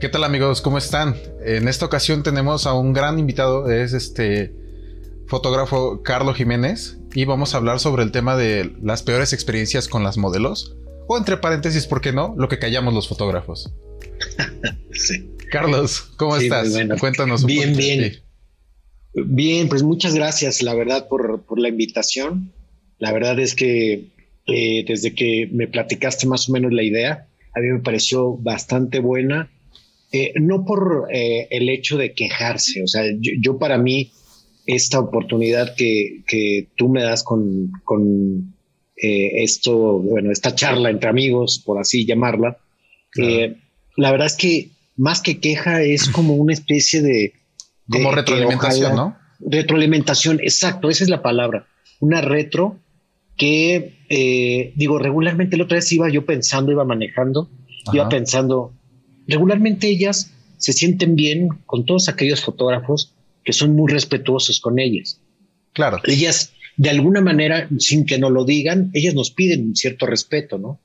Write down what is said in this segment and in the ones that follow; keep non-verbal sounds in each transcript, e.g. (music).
¿Qué tal amigos? ¿Cómo están? En esta ocasión tenemos a un gran invitado, es este fotógrafo Carlos Jiménez y vamos a hablar sobre el tema de las peores experiencias con las modelos o entre paréntesis, ¿por qué no? Lo que callamos los fotógrafos. (laughs) sí. Carlos, ¿cómo estás? Cuéntanos un Bien, bien. Bien, pues muchas gracias, la verdad, por, por la invitación. La verdad es que eh, desde que me platicaste más o menos la idea, a mí me pareció bastante buena. Eh, no por eh, el hecho de quejarse, o sea, yo, para mí, esta oportunidad que, que tú me das con, con esto, bueno, esta charla entre amigos, por así llamarla, la verdad es que más que queja es como una especie de... como retroalimentación, ¿no? Retroalimentación, exacto, esa es la palabra. Una retro que, eh, digo, regularmente la otra vez iba yo pensando, iba manejando, iba pensando, regularmente ellas se sienten bien con todos aquellos fotógrafos que son muy respetuosos con ellas. Claro. Ellas, de alguna manera, sin que nos lo digan, ellas nos piden un cierto respeto, ¿no?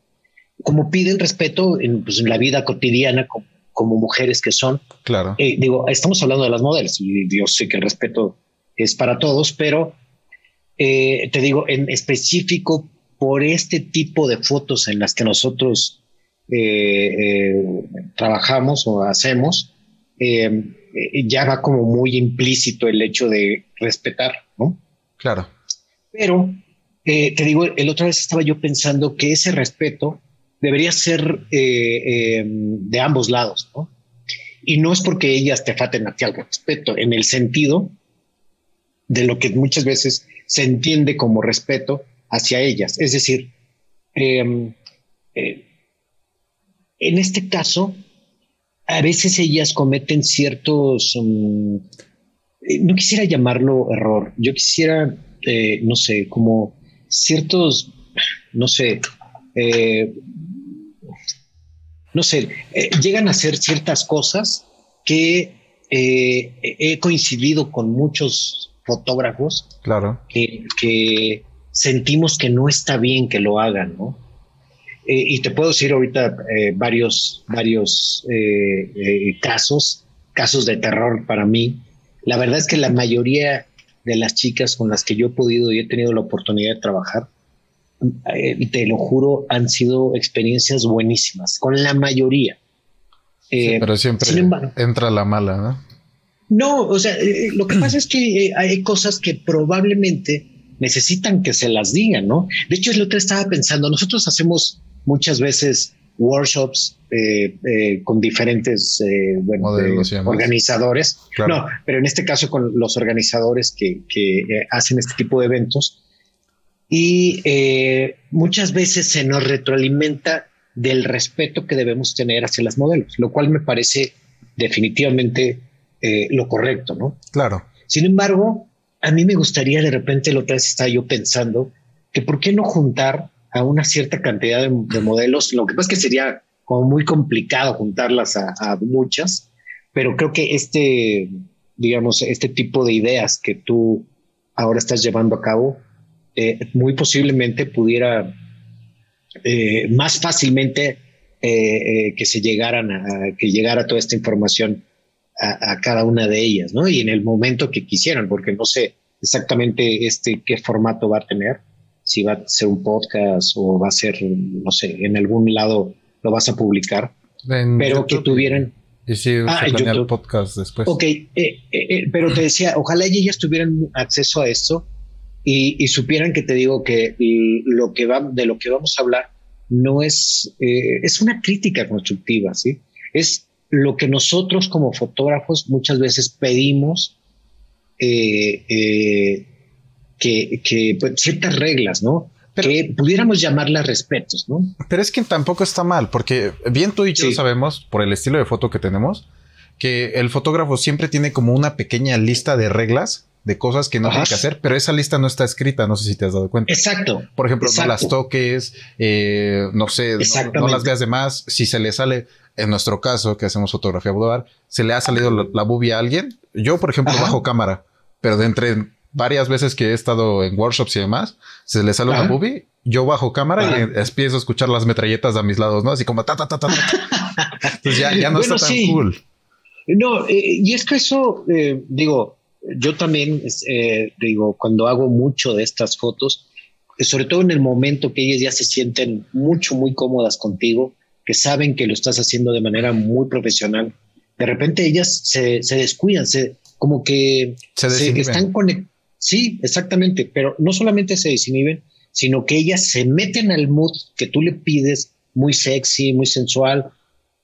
Como piden respeto en, pues, en la vida cotidiana, como, como, mujeres que son. Claro. Eh, digo, estamos hablando de las modelos y yo sé que el respeto es para todos, pero eh, te digo, en específico por este tipo de fotos en las que nosotros eh, eh, trabajamos o hacemos, ya va como muy implícito el hecho de respetar, ¿no? Claro. Pero te digo, el otra vez estaba yo pensando que ese respeto debería ser de ambos lados, ¿no? Y no es porque ellas te faten a ti al respeto, en el sentido de lo que muchas veces se entiende como respeto hacia ellas. Es decir, em, eh, en este caso, a veces ellas cometen ciertos, mm, eh, no quisiera llamarlo error, yo quisiera, eh, no sé, como ciertos, no sé, no sé, llegan a hacer ciertas cosas que he coincidido con muchos fotógrafos claro. que, sentimos que no está bien que lo hagan, ¿no? Eh, y te puedo decir ahorita eh, varios, varios eh, casos, casos de terror para mí. La verdad es que la mayoría de las chicas con las que yo he podido y he tenido la oportunidad de trabajar, te lo juro, han sido experiencias buenísimas, con la mayoría. pero siempre entra la mala, ¿no? No, o sea, eh, lo que pasa es que eh, hay cosas que probablemente necesitan que se las digan, ¿no? De hecho, es lo que estaba pensando. Nosotros hacemos muchas veces workshops eh, con diferentes organizadores. No, pero en este caso con los organizadores que, hacen este tipo de eventos. Y muchas veces se nos retroalimenta del respeto que debemos tener hacia las modelos, lo cual me parece definitivamente eh, lo correcto, ¿no? Claro. Sin embargo, a mí me gustaría de repente, lo otra vez estaba yo pensando, que por qué no juntar a una cierta cantidad de, modelos, lo que pasa es que sería como muy complicado juntarlas a, muchas, pero creo que este, digamos, este tipo de ideas que tú ahora estás llevando a cabo, eh, muy posiblemente pudiera eh, más fácilmente que se llegaran a, que llegara toda esta información a, cada una de ellas, ¿no? Y en el momento que quisieran, porque no sé exactamente este qué formato va a tener, si va a ser un podcast o va a ser, no sé, en algún lado lo vas a publicar, pero que tuvieran... Y si ah, el podcast después. Ok, eh, eh, eh, pero te decía, ojalá ellas tuvieran acceso a esto y, supieran que te digo que lo que va, de lo que vamos a hablar no es, es una crítica constructiva, ¿sí? Es lo que nosotros como fotógrafos muchas veces pedimos eh, eh, que, pues, ciertas reglas, ¿no? que pudiéramos llamarlas respetos, ¿no? Pero es que tampoco está mal, porque bien tú y yo sabemos, por el estilo de foto que tenemos, que el fotógrafo siempre tiene como una pequeña lista de reglas de cosas que no tiene que hacer, pero esa lista no está escrita, no sé si te has dado cuenta. Exacto. Por ejemplo, no las toques, eh, no sé, no, las veas de más, si se le sale, en nuestro caso, que hacemos fotografía boudoir, se le ha salido la, bubia a alguien. Yo, por ejemplo, bajo cámara, pero de entre varias veces que he estado en workshops y demás, se le sale una boobie, yo bajo cámara y empiezo a escuchar las metralletas a mis lados, ¿no? Así como ta, ta, ta, ta, Entonces ya, no está tan cool. No, eh, y es que eso, eh, digo, yo también, eh, digo, cuando hago mucho de estas fotos, sobre todo en el momento que ellas ya se sienten mucho, muy cómodas contigo, que saben que lo estás haciendo de manera muy profesional, de repente ellas se, descuidan, se, como que se, están conectadas. Sí, exactamente, pero no solamente se desinhiben, sino que ellas se meten al mood que tú le pides, muy sexy, muy sensual,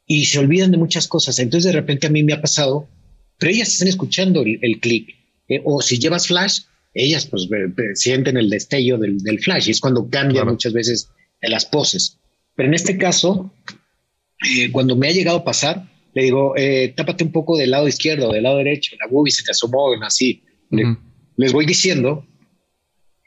y se olvidan de muchas cosas. Entonces de repente a mí me ha pasado, pero ellas están escuchando el, clic. Eh, o si llevas flash, ellas pues sienten el destello del, flash y es cuando cambian muchas veces las poses. Pero en este caso, eh, cuando me ha llegado a pasar, le digo, eh, tápate un poco del lado izquierdo, del lado derecho, la boobie se te asomó, así. Les voy diciendo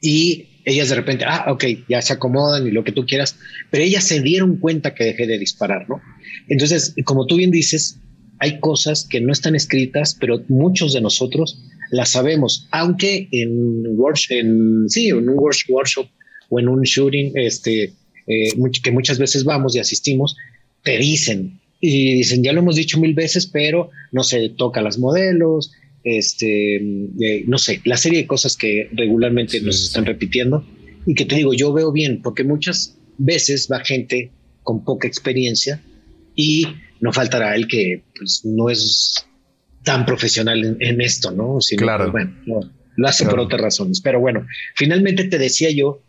y ellas de repente, ah, ok, ya se acomodan y lo que tú quieras, pero ellas se dieron cuenta que dejé de disparar, ¿no? Entonces, como tú bien dices, hay cosas que no están escritas, pero muchos de nosotros las sabemos, aunque en, en, sí, en un workshop o en un shooting, este, eh, que muchas veces vamos y asistimos, te dicen, y dicen, ya lo hemos dicho mil veces, pero no se toca las modelos, este, eh, no sé, la serie de cosas que regularmente nos están repitiendo y que te digo, yo veo bien, porque muchas veces va gente con poca experiencia y no faltará el que pues, no es tan profesional en, esto, ¿no? Sino, claro. Pues, bueno, lo hace por otras razones. Pero bueno, finalmente te decía yo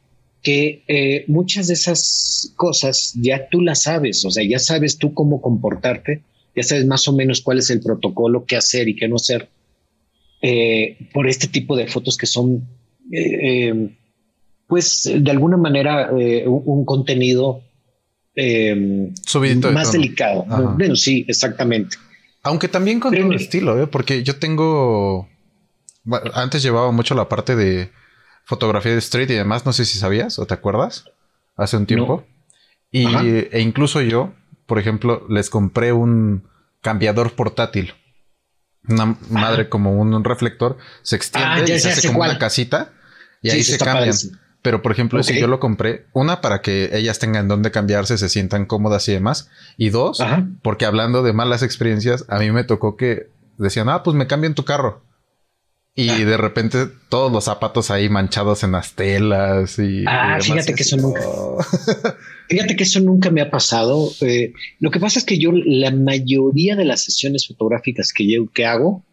que eh, muchas de esas cosas ya tú las sabes, o sea, ya sabes tú cómo comportarte, ya sabes más o menos cuál es el protocolo, qué hacer y qué no hacer eh, por este tipo de fotos que son, eh, pues, de alguna manera un, contenido más delicado. Bueno, sí, exactamente. Aunque también con un estilo, porque yo tengo, antes llevaba mucho la parte de fotografía de street y demás, no sé si sabías o te acuerdas, hace un tiempo. Y, e incluso yo, por ejemplo, les compré un cambiador portátil. Una madre como un, reflector se extiende ah, y se hace como una casita y ahí se cambian. Pero por ejemplo, si yo lo compré, una para que ellas tengan donde cambiarse, se sientan cómodas y demás. Y dos, porque hablando de malas experiencias, a mí me tocó que decían, ah, pues me cambian tu carro. Y ah. de repente todos los zapatos ahí manchados en las telas y. Ah, fíjate que eso nunca. (laughs) fíjate que eso nunca me ha pasado. Eh, lo que pasa es que yo, la mayoría de las sesiones fotográficas que yo que hago,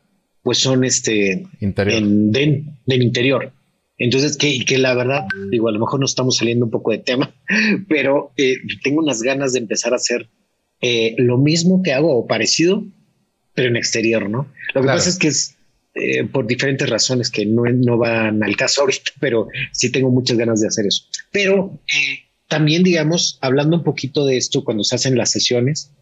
pues son este interior. En, del interior. Entonces, que, que la verdad, digo, a lo mejor nos estamos saliendo un poco de tema, (laughs) pero eh, tengo unas ganas de empezar a hacer eh, lo mismo que hago o parecido, pero en exterior, ¿no? Lo que pasa es que es eh, por diferentes razones que no, no, van al caso ahorita, pero sí tengo muchas ganas de hacer eso. Pero eh, también, digamos, hablando un poquito de esto, cuando se hacen las sesiones,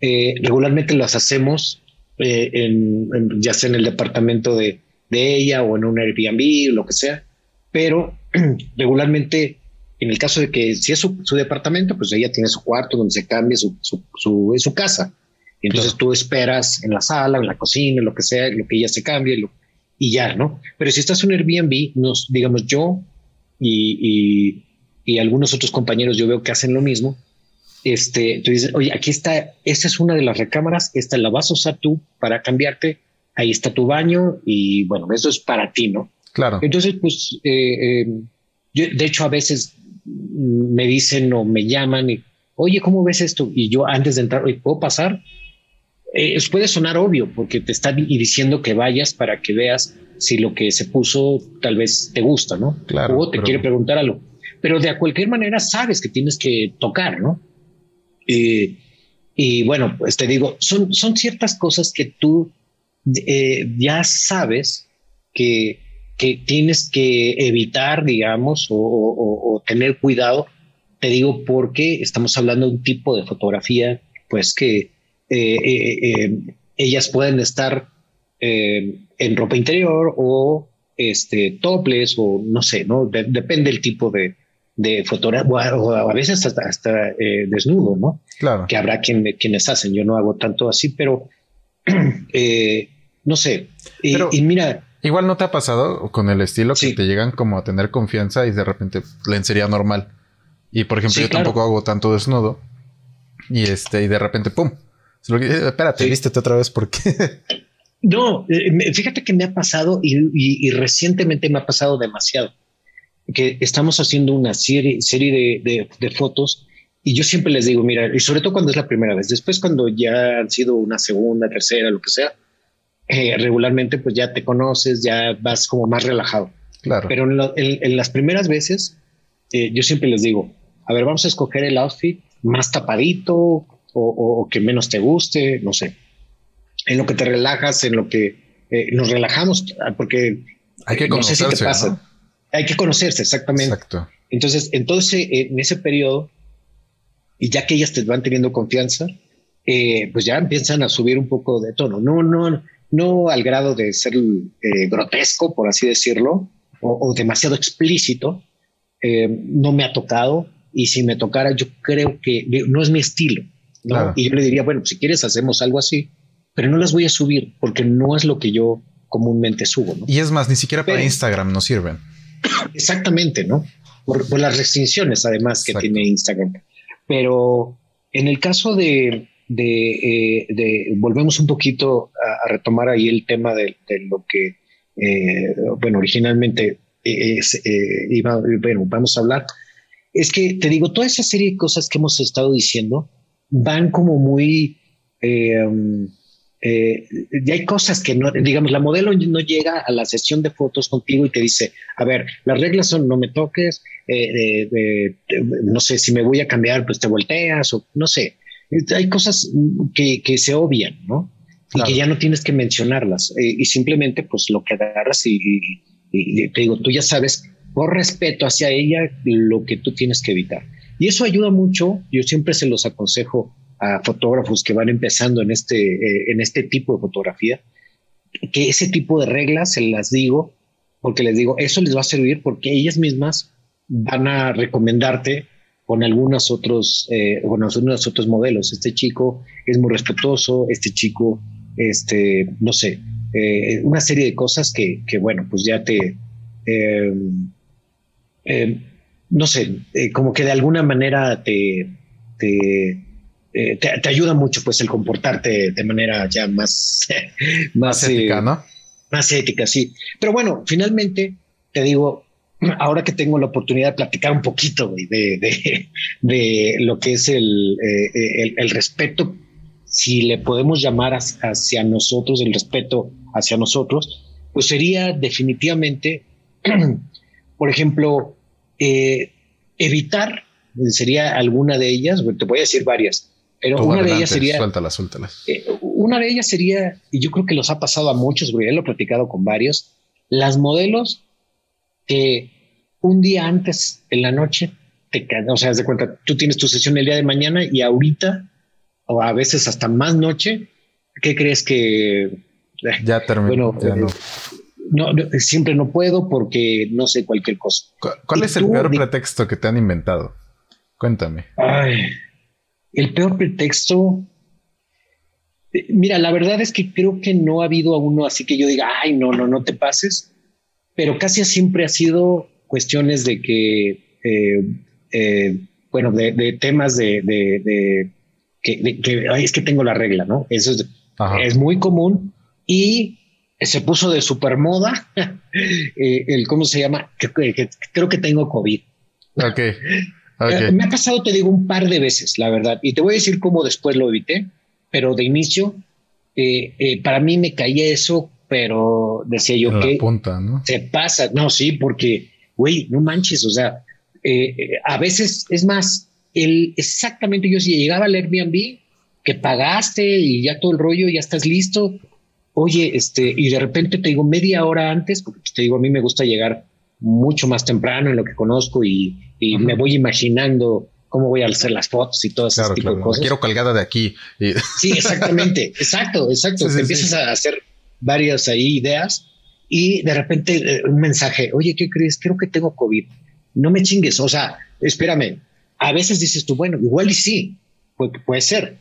eh, regularmente las hacemos en, ya sea en el departamento de, de, ella o en un Airbnb o lo que sea, pero (clears throat) regularmente en el caso de que si es su, departamento, pues ella tiene su cuarto donde se cambia su, su, su, su casa. Y entonces tú esperas en la sala, en la cocina, lo que sea, lo que ella se cambie y ya, ¿no? Pero si estás en Airbnb, nos, digamos yo y, y, algunos otros compañeros yo veo que hacen lo mismo. Este, tú dices, oye, aquí está, esta es una de las recámaras, esta la vas a usar tú para cambiarte, ahí está tu baño y bueno, eso es para ti, ¿no? Claro. Entonces, pues, eh, eh, yo, de hecho, a veces me dicen o me llaman y, oye, ¿cómo ves esto? Y yo antes de entrar, oye, ¿puedo pasar? Eh, puede sonar obvio porque te está diciendo que vayas para que veas si lo que se puso tal vez te gusta, ¿no? Claro. O te quiere preguntar algo. Pero de cualquier manera sabes que tienes que tocar, ¿no? y bueno, pues te digo, son, son ciertas cosas que tú eh, ya sabes que, que, tienes que evitar, digamos, o, o tener cuidado. Te digo porque estamos hablando de un tipo de fotografía, pues que eh, eh, eh, ellas pueden estar en ropa interior o este, toples o no sé, ¿no? depende del tipo de, de fotografía o a veces hasta, hasta desnudo, ¿no? Claro. Que habrá quien, quienes hacen. Yo no hago tanto así, pero (clears throat) no sé. y mira. Igual no te ha pasado con el estilo que te llegan como a tener confianza y de repente lencería normal. Y por ejemplo, yo tampoco hago tanto desnudo Y este, y de repente, ¡pum! Espérate, vístete otra vez porque. (laughs) no, eh, fíjate que me ha pasado y, recientemente me ha pasado demasiado. Que estamos haciendo una serie, serie de, fotos y yo siempre les digo, mira, y sobre todo cuando es la primera vez, después cuando ya han sido una segunda, tercera, lo que sea, eh, regularmente pues ya te conoces, ya vas como más relajado. Claro. Pero en, las primeras veces, eh, yo siempre les digo, a ver, vamos a escoger el outfit más tapadito, o, que menos te guste, no sé. En lo que te relajas, en lo que eh, nos relajamos, porque hay que conocerse. No sé si te pasa. Hay que conocerse, exactamente. Exacto. Entonces, entonces en ese periodo, y ya que ellas te van teniendo confianza, eh, pues ya empiezan a subir un poco de tono. No, no, no al grado de ser eh, grotesco, por así decirlo, o, demasiado explícito. no me ha tocado, y si me tocara, yo creo que no es mi estilo. Y yo le diría, bueno, si quieres hacemos algo así, pero no las voy a subir porque no es lo que yo comúnmente subo. Y es más, ni siquiera para Instagram no sirven. (coughs) Exactamente, ¿no? Por, las restricciones además que tiene Instagram. Pero en el caso de, de, eh, volvemos un poquito a, retomar ahí el tema de, lo que, eh, bueno, originalmente eh, iba, bueno, vamos a hablar. Es que te digo, toda esa serie de cosas que hemos estado diciendo, van como muy... Eh, um, eh, y hay cosas que no, digamos, la modelo no llega a la sesión de fotos contigo y te dice, a ver, las reglas son no me toques, eh, no sé, si me voy a cambiar, pues te volteas o no sé. Hay cosas que, que se obvian, ¿no? Y que ya no tienes que mencionarlas y simplemente pues lo que agarras y, y, te digo, tú ya sabes por respeto hacia ella lo que tú tienes que evitar. Y eso ayuda mucho. Yo siempre se los aconsejo a fotógrafos que van empezando en este, eh, en este tipo de fotografía, que ese tipo de reglas se las digo, porque les digo, eso les va a servir porque ellas mismas van a recomendarte con algunos otros, eh, algunos otros modelos. Este chico es muy respetuoso, este chico, este, no sé, eh, una serie de cosas que, que bueno, pues ya te, eh, no sé, eh, como que de alguna manera te, te, eh, te, ayuda mucho pues el comportarte de manera ya (laughs) más, más, ética, eh, ¿no? Más ética, sí. Pero bueno, finalmente te digo, ahora que tengo la oportunidad de platicar un poquito de, de, (laughs) de, lo que es el, el, el, respeto, si le podemos llamar hacia nosotros, el respeto hacia nosotros, pues sería definitivamente, (clears throat) por ejemplo, eh, evitar, sería alguna de ellas, te voy a decir varias, pero una de ellas sería... Suéltalas, suéltalas. Eh, una de ellas sería, y yo creo que los ha pasado a muchos, porque ya lo he platicado con varios, las modelos que un día antes en la noche te o sea, de cuenta, tú tienes tu sesión el día de mañana y ahorita, o a veces hasta más noche, ¿qué crees que... Ya terminó. Bueno, no no, siempre no puedo porque no sé cualquier cosa. ¿Cuál, es el peor pretexto que te han inventado? Cuéntame. el peor pretexto. Eh, mira, la verdad es que creo que no ha habido a uno así que yo diga, ay, no, no, no te pases. Pero casi siempre ha sido cuestiones de que, eh, eh, bueno, de, temas de, de, que, es que tengo la regla, ¿no? Eso es, es muy común y se puso de super moda (laughs) eh, el cómo se llama, creo que tengo COVID. Ok. (laughs) Eh, me ha pasado, te digo, un par de veces, la verdad, y te voy a decir cómo después lo evité, pero de inicio, eh, para mí me caía eso, pero decía yo que se pasa, no, sí, porque, güey, no manches, o sea, a veces es más, el, exactamente yo si llegaba al Airbnb, que pagaste y ya todo el rollo, ya estás listo, oye, este, y de repente te digo media hora antes, porque te digo, a mí me gusta llegar mucho más temprano en lo que conozco y, me voy imaginando cómo voy a hacer las fotos y todo ese tipo de cosas. quiero colgada de aquí. Sí, exactamente, (laughs) exacto, exacto. te empiezas a hacer varias ahí ideas y de repente eh, un mensaje, oye, ¿qué crees? Creo que tengo COVID. No me chingues, o sea, espérame. A veces dices tú, bueno, igual y sí, puede, puede ser,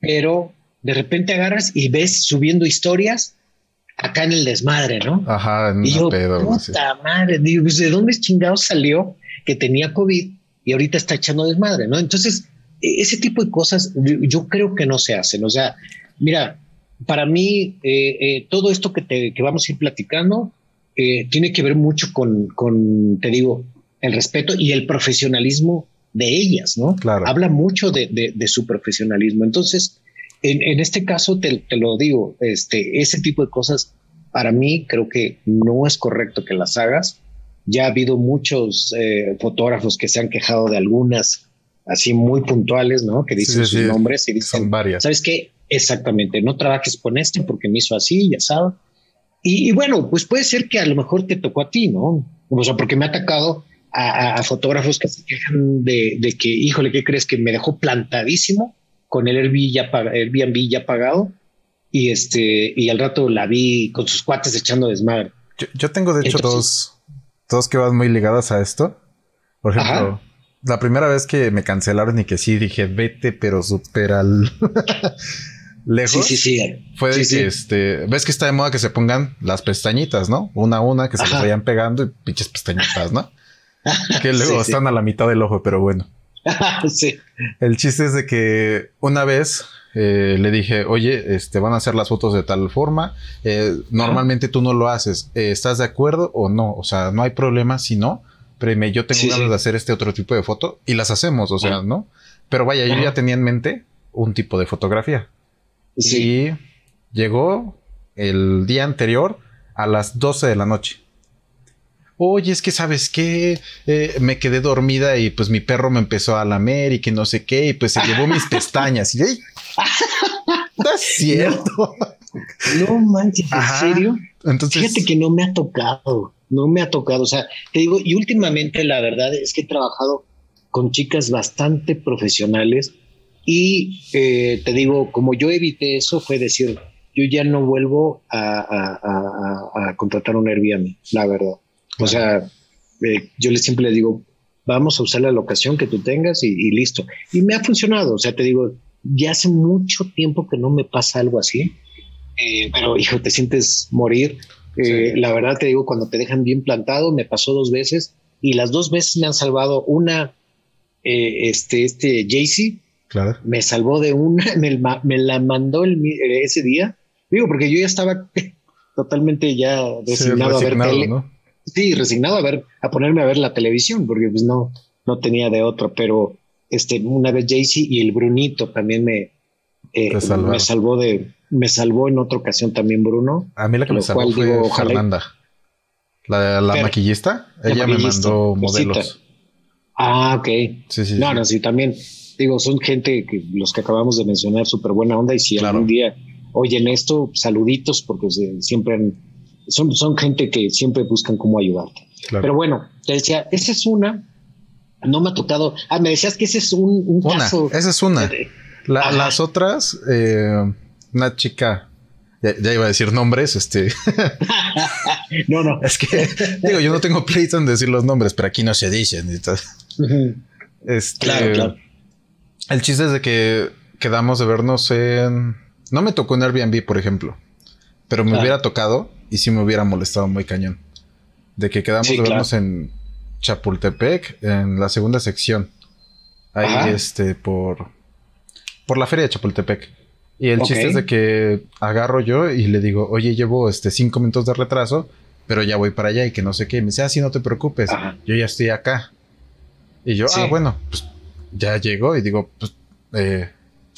pero de repente agarras y ves subiendo historias acá en el desmadre, ¿no? Ajá, en y yo, puta madre, pues, ¿de dónde chingado salió que tenía COVID y ahorita está echando desmadre, ¿no? Entonces, e, ese tipo de cosas yo, creo que no se hacen. O sea, mira, para mí eh, eh, todo esto que, te, que vamos a ir platicando eh, tiene que ver mucho con, con, te digo, el respeto y el profesionalismo de ellas, ¿no? Claro. Habla mucho de, de, su profesionalismo. Entonces, en, en este caso te, te, lo digo, este, ese tipo de cosas para mí creo que no es correcto que las hagas. Ya ha habido muchos eh, fotógrafos que se han quejado de algunas así muy puntuales, ¿no? Que dicen sus nombres y dicen, Son varias. ¿sabes qué? Exactamente, no trabajes con este porque me hizo así, ya sabes. Y, bueno, pues puede ser que a lo mejor te tocó a ti, ¿no? O sea, porque me ha atacado a, fotógrafos que se quejan de, de, que, híjole, ¿qué crees? Que me dejó plantadísimo con el Airbnb ya, Airbnb ya pagado y este, y al rato la vi con sus cuates echando desmadre. Yo, tengo de hecho dos, dos que van muy ligadas a esto. Por ejemplo, la primera vez que me cancelaron y que sí dije, vete, pero súper al (laughs) lejos. Sí, sí, sí. Fue de que este, ves que está de moda que se pongan las pestañitas, ¿no? Una a una que se les vayan pegando y pinches pestañitas, ¿no? (laughs) que luego están a la mitad del ojo, pero bueno. (laughs) sí. El chiste es de que una vez eh, le dije, oye, este, van a hacer las fotos de tal forma. Eh, normalmente tú no lo haces. Eh, ¿Estás de acuerdo o no? O sea, no hay problema si no. Pero yo tengo ganas de hacer este otro tipo de foto y las hacemos, o sea, ¿no? Pero vaya, yo ya tenía en mente un tipo de fotografía. Y llegó el día anterior a las 12 de la noche. Oye, es que sabes qué, me quedé dormida y pues mi perro me empezó a lamer y que no sé qué, y pues se llevó mis (laughs) pestañas. Y no es (laughs) cierto. No, manches, ¿en serio? Entonces, fíjate que no me ha tocado, no me ha tocado. O sea, te digo, y últimamente la verdad es que he trabajado con chicas bastante profesionales y eh, te digo, como yo evité eso, fue decir, yo ya no vuelvo a, contratar un Airbnb, la verdad. O sea, eh, yo les siempre les digo, vamos a usar la locación que tú tengas y, y, listo. Y me ha funcionado. O sea, te digo, ya hace mucho tiempo que no me pasa algo así, eh, pero hijo, te sientes morir. Eh, la verdad te digo, cuando te dejan bien plantado, me pasó dos veces y las dos veces me han salvado. Una, eh, este, este Jaycee, claro. me salvó de una, (laughs) me, la mandó el, ese día. Digo, porque yo ya estaba (laughs) totalmente ya resignado, a ver tele. Sí, resignado a ver, a ponerme a ver la televisión, porque pues no, no tenía de otro, pero este, una vez Jaycee y el Brunito también me, eh, me salvó de, me salvó en otra ocasión también Bruno. A mí la que me salvó fue Fernanda. La, la maquillista, ella me mandó modelos. Ah, ok. Sí, sí. No, no, sí, también. Digo, son gente que los que acabamos de mencionar, súper buena onda. Y si algún día oyen esto, saluditos, porque siempre son, son gente que siempre buscan cómo ayudarte. Pero bueno, te decía, esa es una. No me ha tocado. Ah, me decías que ese es un, un una, Esa es una. las otras, eh, una chica, ya, iba a decir nombres, este. (laughs) no, no. Es que, digo, yo no tengo pleito en decir los nombres, pero aquí no se dicen. Este, claro, claro. El chiste es de que quedamos de vernos en. No me tocó en Airbnb, por ejemplo, pero me hubiera tocado y sí me hubiera molestado muy cañón. De que quedamos de vernos en Chapultepec, en la segunda sección. Ahí, este, por, por la feria de Chapultepec. Y el chiste es de que agarro yo y le digo, oye, llevo este cinco minutos de retraso, pero ya voy para allá y que no sé qué. me dice, ah, sí, no te preocupes, yo ya estoy acá. Y yo, ah, bueno, pues ya llegó y digo, pues, eh,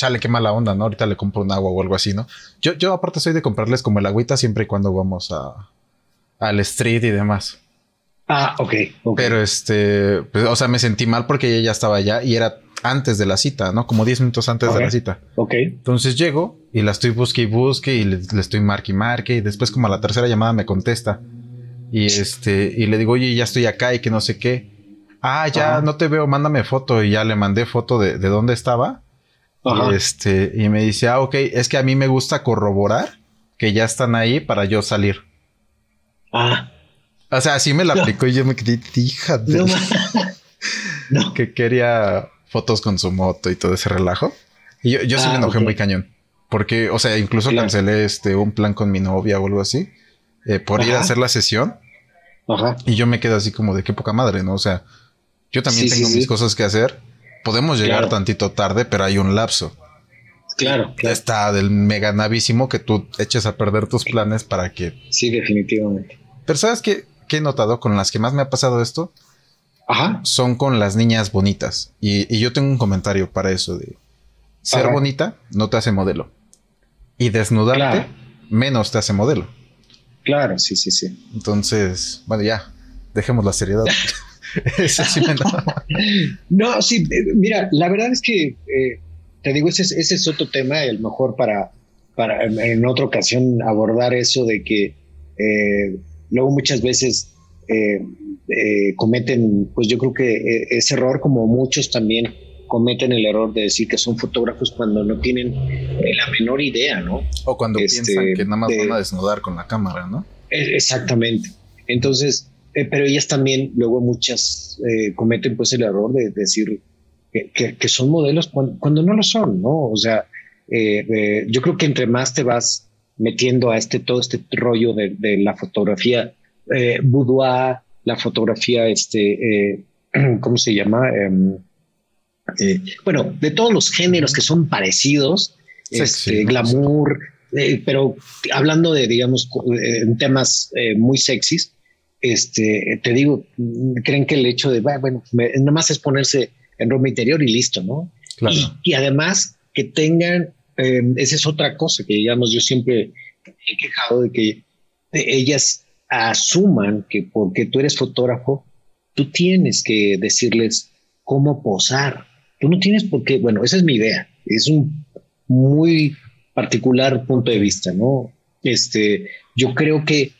chale, qué mala onda, ¿no? Ahorita le compro un agua o algo así, ¿no? Yo, yo aparte soy de comprarles como el agüita siempre y cuando vamos a, al street y demás. Ah, ok. Pero este, pues, o sea, me sentí mal porque ella ya estaba allá y era antes de la cita, ¿no? Como 10 minutos antes de la cita. Ok. Entonces llego y la estoy busque y busque y le, estoy marque y marque y después como a la tercera llamada me contesta. Y este, y le digo, oye, ya estoy acá y que no sé qué. Ah, ya no te veo, mándame foto. Y ya le mandé foto de, de dónde estaba. Y este, y me dice, ah, ok, es que a mí me gusta corroborar que ya están ahí para yo salir. Ah. O sea, así me la aplicó y yo me quedé, hija de... (laughs) No. que quería fotos con su moto y todo ese relajo. Y yo, yo sí me ah, enojé muy cañón. Porque, o sea, incluso cancelé este, un plan con mi novia o algo así. Eh, por ir a hacer la sesión. Ajá. Y yo me quedé así como de qué poca madre, ¿no? O sea, yo también tengo mis cosas que hacer. Podemos llegar tantito tarde, pero hay un lapso. Claro, Está del mega navísimo que tú eches a perder tus planes para que. Sí, definitivamente. Pero ¿sabes qué, qué he notado con las que más me ha pasado esto? Ajá. Son con las niñas bonitas. Y, yo tengo un comentario para eso de ser bonita no te hace modelo. Y desnudarte menos te hace modelo. Claro, sí, sí, sí. Entonces, bueno, ya, dejemos la seriedad. (laughs) (laughs) Eso sí me no, sí, eh, mira, la verdad es que eh, te digo, ese, ese es otro tema, el mejor para, para en otra ocasión abordar eso de que eh, luego muchas veces eh, cometen, pues yo creo que ese error, como muchos también cometen el error de decir que son fotógrafos cuando no tienen la menor idea, ¿no? O cuando este, piensan que nada más van a desnudar con la cámara, ¿no? E, exactamente. Entonces, pero ellas también, luego muchas cometen pues el error de decir, que, son modelos cuando, no lo son, ¿no? O sea, eh, eh, yo creo que entre más te vas metiendo a este todo este rollo de, la fotografía eh, boudoir, la fotografía, este, (clears throat) ¿cómo se llama? Em, bueno, de todos los géneros que son parecidos, este, glamour, pero hablando de, digamos, temas muy sexys, este, te digo, creen que el hecho de, bueno, nada más es ponerse en ropa interior y listo, ¿no? Y, además que tengan, em, esa es otra cosa que digamos, yo siempre he quejado de que ellas asuman que porque tú eres fotógrafo, tú tienes que decirles cómo posar. Tú no tienes por qué, bueno, esa es mi idea, es un muy particular punto de vista, ¿no? Este, yo creo que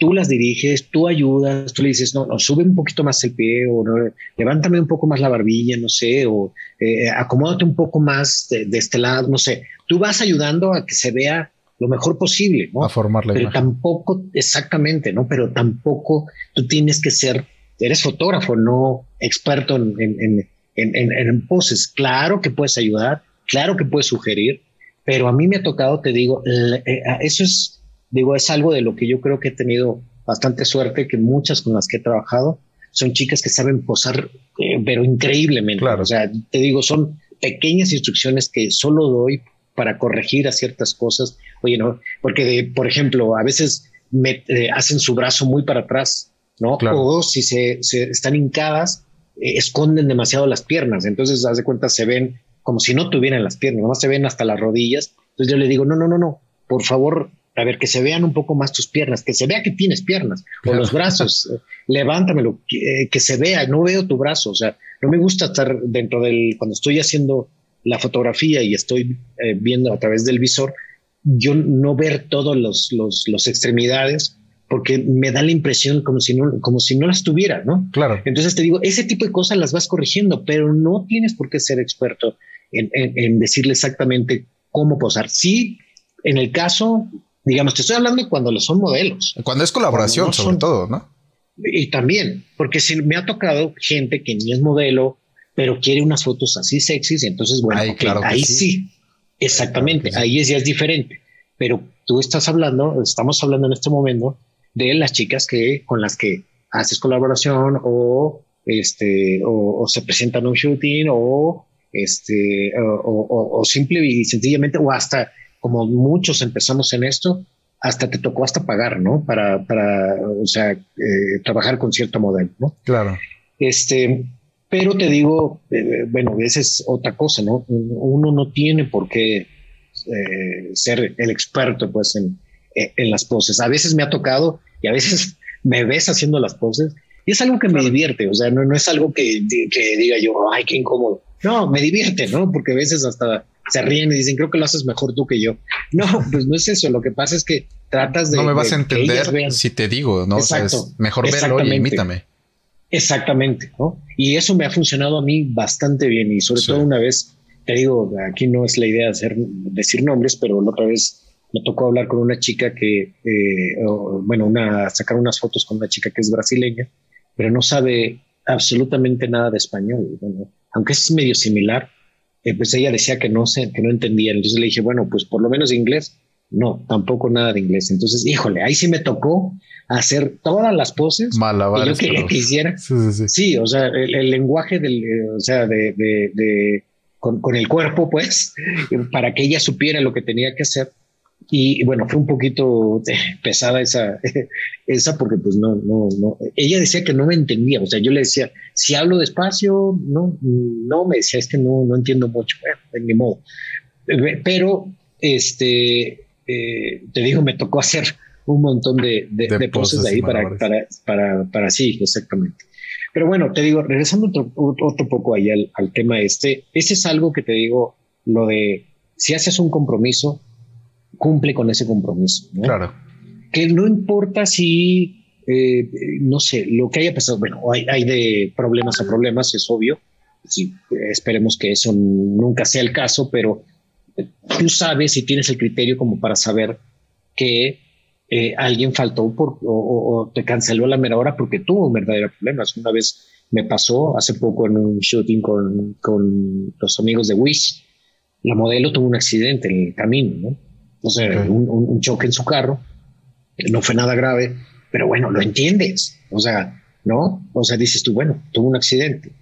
tú las diriges, tú ayudas, tú le dices, no, no, sube un poquito más el pie o no, levántame un poco más la barbilla, no sé, o eh, acomódate un poco más de, este lado, no sé. Tú vas ayudando a que se vea lo mejor posible, ¿no? A formarle. Pero tampoco, exactamente, ¿no? Pero tampoco tú tienes que ser, eres fotógrafo, no experto en, en, en, en poses. Claro que puedes ayudar, claro que puedes sugerir, pero a mí me ha tocado, te digo, eh, eso es Digo, es algo de lo que yo creo que he tenido bastante suerte, que muchas con las que he trabajado son chicas que saben posar, eh, pero increíblemente. Claro. O sea, te digo, son pequeñas instrucciones que solo doy para corregir a ciertas cosas. Oye, no, porque, por ejemplo, a veces me eh, hacen su brazo muy para atrás, ¿no? O si se, están hincadas, eh, esconden demasiado las piernas. Entonces, haz de cuenta, se ven como si no tuvieran las piernas, nomás se ven hasta las rodillas. Entonces yo le digo, no, no, no, no, por favor, a ver, que se vean un poco más tus piernas, que se vea que tienes piernas o los brazos, (laughs) eh, levántamelo, eh, que, se vea, no veo tu brazo, o sea, no me gusta estar dentro del, cuando estoy haciendo la fotografía y estoy eh, viendo a través del visor, yo no ver todos los, los, extremidades porque me da la impresión como si no, como si no las tuviera, ¿no? Claro. Entonces te digo, ese tipo de cosas las vas corrigiendo, pero no tienes por qué ser experto en, en decirle exactamente cómo posar. Sí, en el caso Digamos, te estoy hablando cuando son modelos. Cuando es colaboración, sobre todo, ¿no? Y también, porque si me ha tocado gente que ni es modelo, pero quiere unas fotos así sexys, entonces, bueno, ahí sí. exactamente, ahí es, ya es diferente. Pero tú estás hablando, estamos hablando en este momento de las chicas que con las que haces colaboración o este o, se presentan un shooting o este o, o simple y sencillamente o hasta como muchos empezamos en esto, hasta te tocó hasta pagar, ¿no? Para, para o sea, eh, trabajar con cierto modelo, ¿no? Claro. Este, pero te digo, eh, bueno, esa es otra cosa, ¿no? Uno no tiene por qué eh, ser el experto, pues, en, en, las poses. A veces me ha tocado y a veces (laughs) me ves haciendo las poses y es algo que me divierte, o sea, no, no es algo que, que diga yo, ay, qué incómodo. No, me divierte, ¿no? Porque a veces hasta se ríen y dicen, creo que lo haces mejor tú que yo. (laughs) No, pues no es eso. Lo que pasa es que tratas de. No me vas a entender si te digo, ¿no? Exacto, mejor verlo y imítame. Exactamente, ¿no? Y eso me ha funcionado a mí bastante bien. Y sobre todo una vez, te digo, aquí no es la idea de hacer, decir nombres, pero la otra vez me tocó hablar con una chica que, eh, bueno, una, sacar unas fotos con una chica que es brasileña, pero no sabe absolutamente nada de español. aunque es medio similar, eh, pues ella decía que no sé, que no entendía. Entonces le dije, bueno, pues por lo menos inglés. No, tampoco nada de inglés. Entonces, híjole, ahí sí me tocó hacer todas las poses que yo quería que hiciera. Sí, sí, sí. sí o sea, el, lenguaje del, eh, o sea, de, de, de con, con, el cuerpo, pues, (laughs) para que ella supiera lo que tenía que hacer. Y bueno, fue un poquito (laughs) pesada esa, (laughs) esa porque pues no, no, no. Ella decía que no me entendía. O sea, yo le decía, si hablo despacio, no, no, me decía, es que no, no entiendo mucho. Bueno, de modo. Pero, este, eh, te digo, me tocó hacer un montón de, de, poses, de ahí para, para, para, para, sí, exactamente. Pero bueno, te digo, regresando otro, otro poco ahí al, al, tema este, ese es algo que te digo, lo de si haces un compromiso, cumple con ese compromiso. Claro. Que no importa si, eh, no sé, lo que haya pasado, bueno, hay, hay de problemas a problemas, es obvio. Sí, esperemos que eso nunca sea el caso, pero tú sabes y tienes el criterio como para saber que eh, alguien faltó por, o, te canceló la mera hora porque tuvo un verdadero problema. Una vez me pasó hace poco en un shooting con, con los amigos de Wish. La modelo tuvo un accidente en el camino, ¿no? O sea, un, choque en su carro. No fue nada grave, pero bueno, lo entiendes. O sea, ¿no? O sea, dices tú, bueno, tuvo un accidente.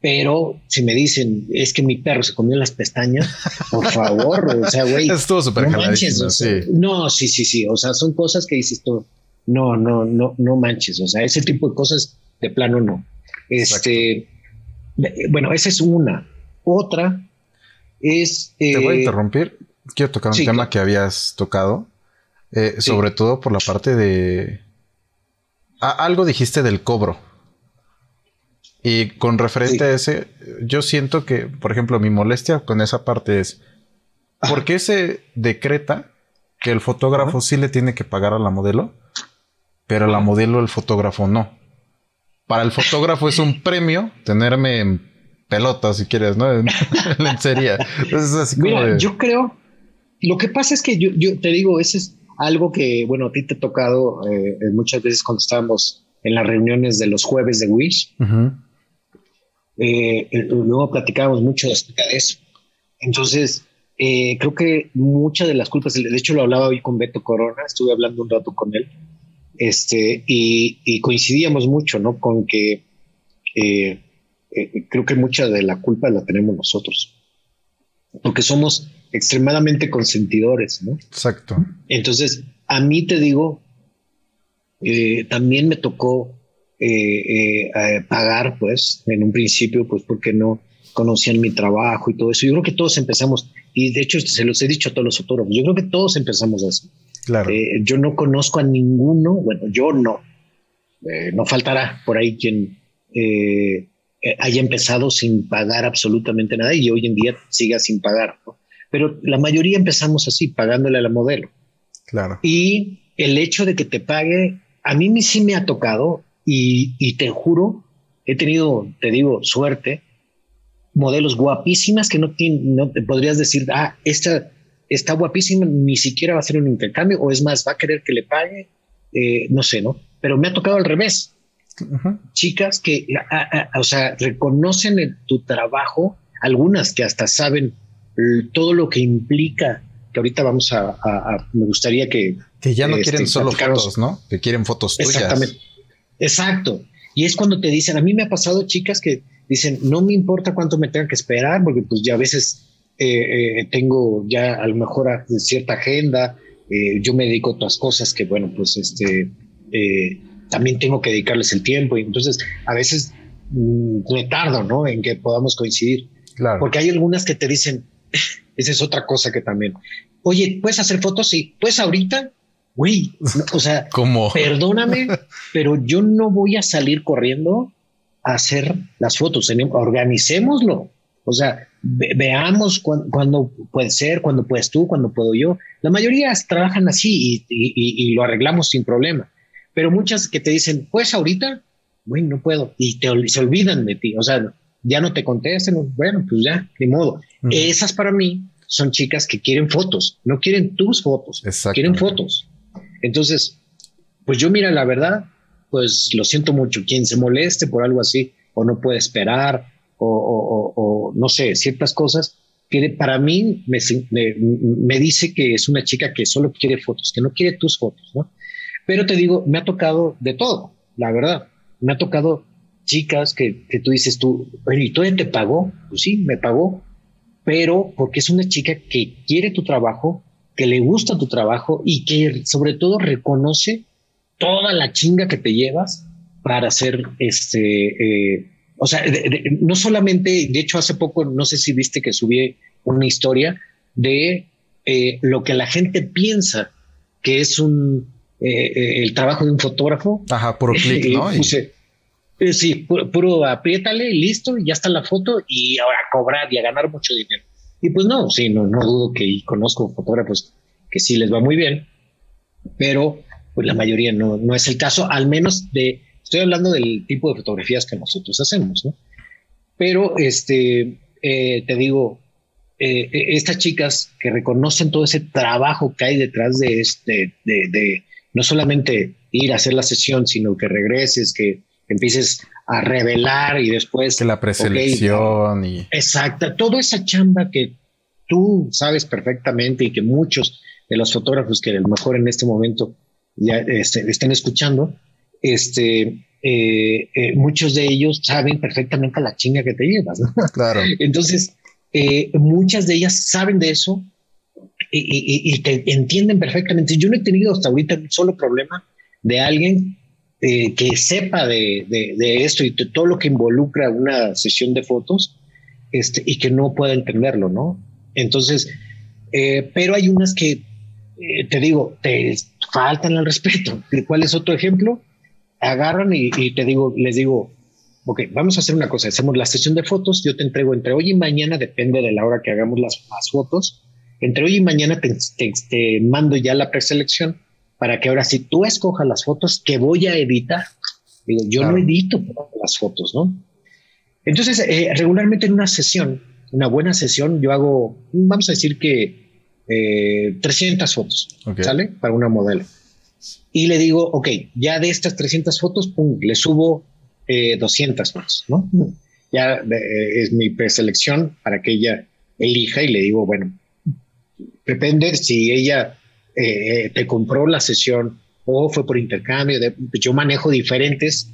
Pero si me dicen, es que mi perro se comió las pestañas, por favor, o sea, güey. (laughs) Estuvo súper no manches, sí. No, sí, sí, sí. O sea, son cosas que dices tú, no, no, no, no manches. O sea, ese tipo de cosas de plano no. Este, bueno, esa es una. Otra es. Te voy a eh, interrumpir. Quiero tocar un tema que habías tocado, eh, sobre todo por la parte de. algo dijiste del cobro. Y con referente a ese, yo siento que, por ejemplo, mi molestia con esa parte es, ¿por qué se decreta que el fotógrafo sí le tiene que pagar a la modelo, pero la modelo el fotógrafo no? Para el fotógrafo es un (laughs) premio tenerme en pelota, si quieres, ¿no? En (laughs) lencería. Entonces, así como Mira, yo creo, lo que pasa es que yo, yo, te digo, ese es algo que, bueno, a ti te ha tocado eh, muchas veces cuando estábamos en las reuniones de los jueves de Wish. Eh, luego platicábamos mucho acerca de eso. Entonces, eh, creo que muchas de las culpas, de hecho lo hablaba hoy con Beto Corona, estuve hablando un rato con él, este, y, coincidíamos mucho, ¿no? Con que eh, creo que mucha de la culpa la tenemos nosotros, porque somos extremadamente consentidores, ¿no? Exacto. Entonces, a mí te digo, también me tocó eh, eh, pagar, pues, en un principio, pues, porque no conocían mi trabajo y todo eso. Yo creo que todos empezamos, y de hecho se los he dicho a todos los autónomos, yo creo que todos empezamos así. Claro. Eh, yo no conozco a ninguno, bueno, yo no. no faltará por ahí quien haya empezado sin pagar absolutamente nada y hoy en día siga sin pagar. Pero la mayoría empezamos así, pagándole a la modelo. Claro. Y el hecho de que te pague, a mí sí me ha tocado y, te juro, he tenido, te digo, suerte, modelos guapísimas que no, no te podrías decir, ah, esta está guapísima, ni siquiera va a hacer un intercambio, o es más, va a querer que le pague, eh, no sé, ¿no? Pero me ha tocado al revés. Chicas que, o sea, reconocen tu trabajo, algunas que hasta saben todo lo que implica, que ahorita vamos a, me gustaría que... Que ya no quieren este, solo fotos, ¿no? Que quieren fotos tuyas. Exactamente. Exacto. Y es cuando te dicen, a mí me ha pasado chicas que dicen, no me importa cuánto me tengan que esperar, porque pues ya a veces eh, eh, tengo ya a lo mejor cierta agenda, eh, yo me dedico a otras cosas que bueno, pues este, también tengo que dedicarles el tiempo y entonces a veces mm, me tardo, ¿no? En que podamos coincidir. Claro. Porque hay algunas que te dicen, esa es otra cosa que también, oye, ¿puedes hacer fotos? Sí, pues ahorita güey, o sea, (laughs) perdóname, pero yo no voy a salir corriendo a hacer las fotos. Organicémoslo. O sea, veamos cuándo puede ser, cuándo puedes tú, cuándo puedo yo. La mayoría trabajan así y, lo arreglamos sin problema. Pero muchas que te dicen, pues ahorita, güey, no puedo. Y te, se olvidan de ti. O sea, ya no te contesten. Bueno, pues ya, ni modo. Esas para mí son chicas que quieren fotos, no quieren tus fotos, quieren fotos. Entonces, pues yo mira, la verdad, pues lo siento mucho. Quien se moleste por algo así, o no puede esperar, o, no sé, ciertas cosas, que para mí me, me, dice que es una chica que solo quiere fotos, que no quiere tus fotos, ¿no? Pero te digo, me ha tocado de todo, la verdad. Me ha tocado chicas que, que tú dices tú, ¿y todavía te pagó? Pues sí, me pagó, pero porque es una chica que quiere tu trabajo, que le gusta tu trabajo y que sobre todo reconoce toda la chinga que te llevas para hacer este, eh, o sea, no solamente, de hecho hace poco, no sé si viste que subí una historia de eh, lo que la gente piensa que es un eh, el trabajo de un fotógrafo. Ajá, puro clic, (laughs) ¿no? Sí, puro, apriétale, listo, ya está la foto y ahora a cobrar y a ganar mucho dinero. Y pues no, sí, no, no dudo que conozco fotógrafos que sí les va muy bien, pero pues la mayoría no, no es el caso, al menos de, estoy hablando del tipo de fotografías que nosotros hacemos, ¿no? Pero este, eh, te digo, eh, e, estas chicas que reconocen todo ese trabajo que hay detrás de, este, de, de, no solamente ir a hacer la sesión, sino que regreses, que, empieces a revelar y después... Que la preselección y... Exacto, toda esa chamba que tú sabes perfectamente y que muchos de los fotógrafos que a lo mejor en este momento ya este, estén escuchando, este, eh, eh, muchos de ellos saben perfectamente la chinga que te llevas. Claro. (laughs) Entonces, eh, muchas de ellas saben de eso y, te entienden perfectamente. Yo no he tenido hasta ahorita un solo problema de alguien que sepa de, esto y de todo lo que involucra una sesión de fotos este, y que no pueda entenderlo, ¿no? Entonces, pero hay unas que eh, te digo, te faltan el respeto. ¿Cuál es otro ejemplo? Agarran y, te digo, les digo, ok, vamos a hacer una cosa, hacemos la sesión de fotos, yo te entrego entre hoy y mañana, depende de la hora que hagamos las, fotos, entre hoy y mañana te, mando ya la preselección para que ahora si tú escojas las fotos que voy a editar, digo, yo no edito las fotos, ¿no? Entonces, eh, regularmente en una sesión, una buena sesión, yo hago, vamos a decir que 300 eh, fotos, ¿sale? Para una modelo. Y le digo, ok, ya de estas 300 fotos, pum, le subo 200 eh, fotos, ¿no? Ya eh, es mi preselección para que ella elija y le digo, bueno, depende si ella te compró la sesión o fue por intercambio, yo manejo diferentes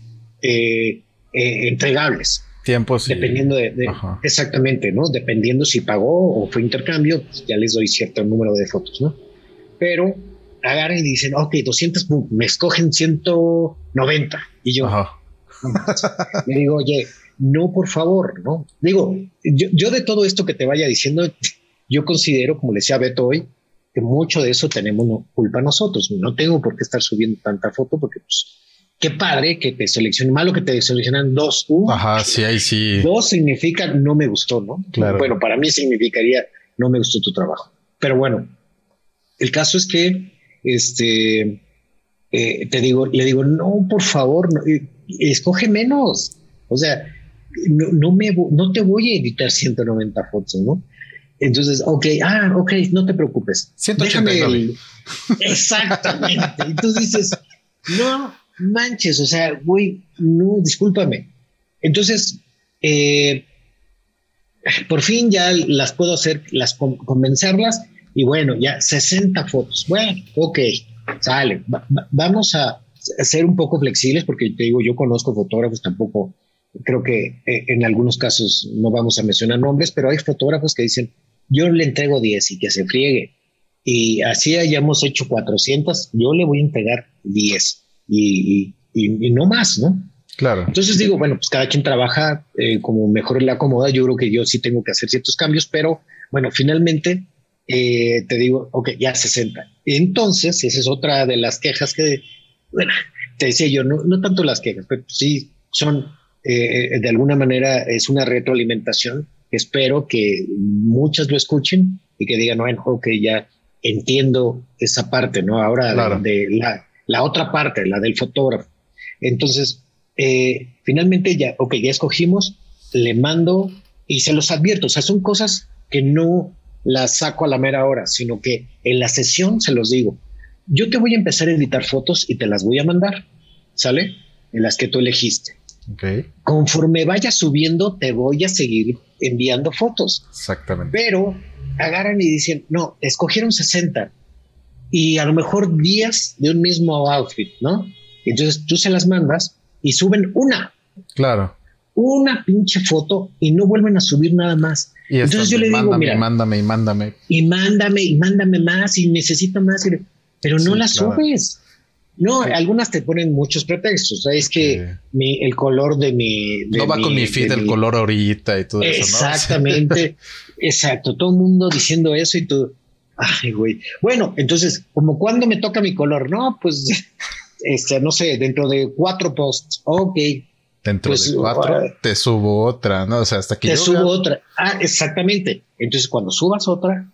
entregables. Dependiendo de, exactamente, ¿no? Dependiendo si pagó o fue intercambio, pues ya les doy cierto número de fotos, ¿no? Pero agarran y dicen, ok, 200, me escogen 190. Y yo, le digo, oye, no, por favor, ¿no? Digo, yo, de todo esto que te vaya diciendo, yo considero, como le decía Beto hoy, que mucho de eso tenemos culpa nosotros. No tengo por qué estar subiendo tanta foto porque pues, qué padre que te seleccionen, malo que te seleccionan dos. Ajá, sí, ahí sí. Dos significa no me gustó, ¿no? Claro. Bueno, para mí significaría no me gustó tu trabajo. Pero bueno, el caso es que, este, eh, te digo, le digo, no, por favor, eh, escoge menos. O sea, no, me, no te voy a editar 190 fotos, ¿no? Entonces, ok, ah, ok, no te preocupes. 189. Déjame Exactamente. Entonces dices, no, manches, o sea, güey, no, discúlpame. Entonces, eh, por fin ya las puedo hacer, las convencerlas y bueno, ya 60 fotos. Bueno, ok, sale. vamos a ser un poco flexibles porque te digo, yo conozco fotógrafos, tampoco creo que eh, en algunos casos no vamos a mencionar nombres, pero hay fotógrafos que dicen, yo le entrego 10 y que se friegue. Y así hayamos hecho 400, yo le voy a entregar 10 y, no más, ¿no? Claro. Entonces digo, bueno, pues cada quien trabaja eh, como mejor le acomoda. Yo creo que yo sí tengo que hacer ciertos cambios, pero bueno, finalmente eh, te digo, ok, ya 60. Entonces, esa es otra de las quejas que, bueno, te decía yo, no, no tanto las quejas, pero sí son, eh, de alguna manera, es una retroalimentación. Espero que muchas lo escuchen y que digan, bueno, ok, ya entiendo esa parte, ¿no? Ahora de la la otra parte, la del fotógrafo. Entonces, eh, finalmente ya, ok, ya escogimos, le mando y se los advierto, o sea, son cosas que no las saco a la mera hora, sino que en la sesión se los digo, yo te voy a empezar a editar fotos y te las voy a mandar, ¿sale? En las que tú elegiste. Conforme vaya subiendo, te voy a seguir enviando fotos. Exactamente. Pero agarran y dicen, no, escogieron 60 y a lo mejor 10 de un mismo outfit, ¿no? Entonces tú se las mandas y suben una. Claro. Una pinche foto y no vuelven a subir nada más. Y Entonces yo le digo, mira, mándame y mándame. Y mándame y mándame más y necesito más, pero no las subes. No, algunas te ponen muchos pretextos. Es que mi, el color de mi. no va con mi feed el color orillita y todo eso. Exactamente. (laughs) exacto. Todo el mundo diciendo eso y tú. Ay, güey. Bueno, entonces, como cuando me toca mi color, no, pues, (laughs) este, no sé, dentro de cuatro posts. Ok. Dentro pues, de cuatro uh, te subo otra, ¿no? O sea, hasta que te subo otra. Ah, exactamente. Entonces, cuando subas otra,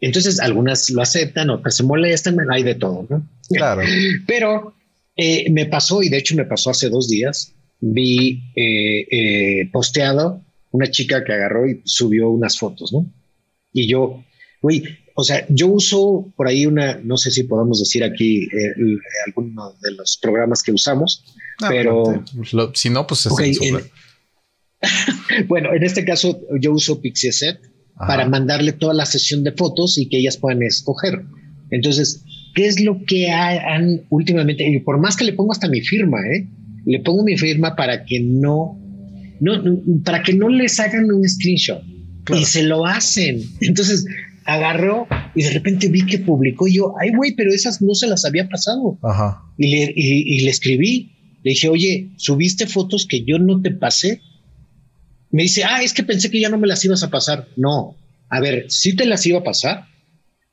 entonces algunas lo aceptan, otras se molestan, hay de todo, ¿no? Claro. (laughs) Pero eh, me pasó, y de hecho me pasó hace dos días, vi eh, eh, posteado una chica que agarró y subió unas fotos, ¿no? Y yo, güey, o sea, yo uso por ahí una, no sé si podemos decir aquí alguno de los programas que usamos, ah, pero... si no, pues es (laughs) bueno, en este caso yo uso Pixieset para mandarle toda la sesión de fotos y que ellas puedan escoger. Entonces, ¿qué es lo que han últimamente? Y por más que le pongo hasta mi firma, ¿eh? le pongo mi firma para que no, no para que no les hagan un screenshot y se lo hacen. (laughs) Entonces agarró y de repente vi que publicó yo, ay güey, pero esas no se las había pasado. Ajá. Y, le, y le escribí, le dije, oye, subiste fotos que yo no te pasé me dice, ah, es que pensé que ya no me las ibas a pasar. No, a ver, sí te las iba a pasar,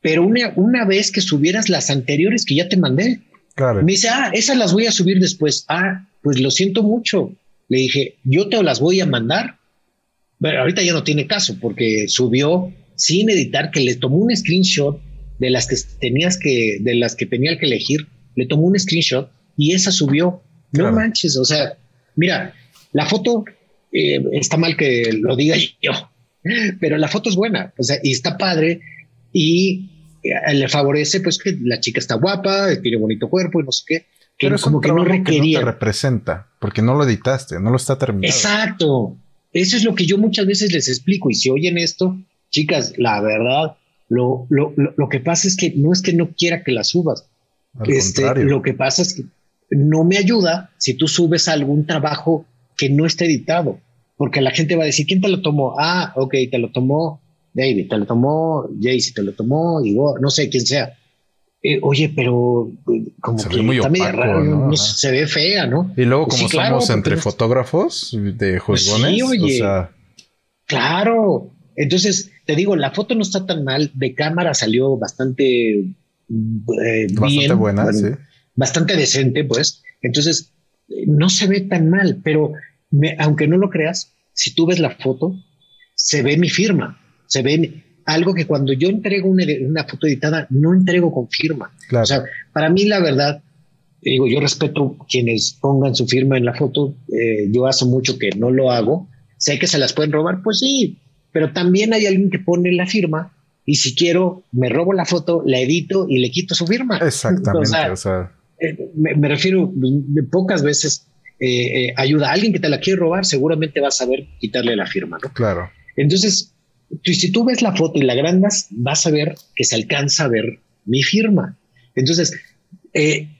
pero una, una vez que subieras las anteriores que ya te mandé. Claro. Me dice, ah, esas las voy a subir después. Ah, pues lo siento mucho. Le dije, yo te las voy a mandar. Pero ahorita ya no tiene caso porque subió sin editar, que le tomó un screenshot de las que tenías que, de las que tenía que elegir, le tomó un screenshot y esa subió. No manches, o sea, mira, la foto eh, está mal que lo diga yo, pero la foto es buena, o sea, y está padre y eh, le favorece pues que la chica está guapa, tiene bonito cuerpo y no sé qué. Que pero como que no requería. te representa porque no lo editaste, no lo está terminando. Exacto. Eso es lo que yo muchas veces les explico. Y si oyen esto, chicas, la verdad, lo, lo, lo, que pasa es que no es que no quiera que la subas. este, lo que pasa es que no me ayuda si tú subes algún trabajo que no está editado, porque la gente va a decir, ¿quién te lo tomó? Ah, ok, te lo tomó David, te lo tomó Jaycee, te lo tomó Igor, no sé quién sea. Eh, oye, pero eh, como se que ve muy está raro, ¿no? se ve fea, ¿no? Y luego, como somos entre fotógrafos de pues juzgones, o sea... claro. Entonces, te digo, la foto no está tan mal, de cámara salió bastante eh, bastante buena, sí. bastante decente, pues. Entonces, no se ve tan mal, pero aunque no lo creas, si tú ves la foto, se ve mi firma, se ve algo que cuando yo entrego una, foto editada, no entrego con firma. O sea, para mí la verdad, digo, yo respeto quienes pongan su firma en la foto, eh, yo hace mucho que no lo hago, sé que se las pueden robar, pues sí, pero también hay alguien que pone la firma y si quiero, me robo la foto, la edito y le quito su firma. Exactamente. (laughs) O sea, eh, me, refiero, de pocas veces eh, eh, ayuda a alguien que te la quiere robar, seguramente vas a saber quitarle la firma, ¿no? Claro. Entonces, si tú ves la foto y la agrandas, vas a ver que se alcanza a ver mi firma. Entonces,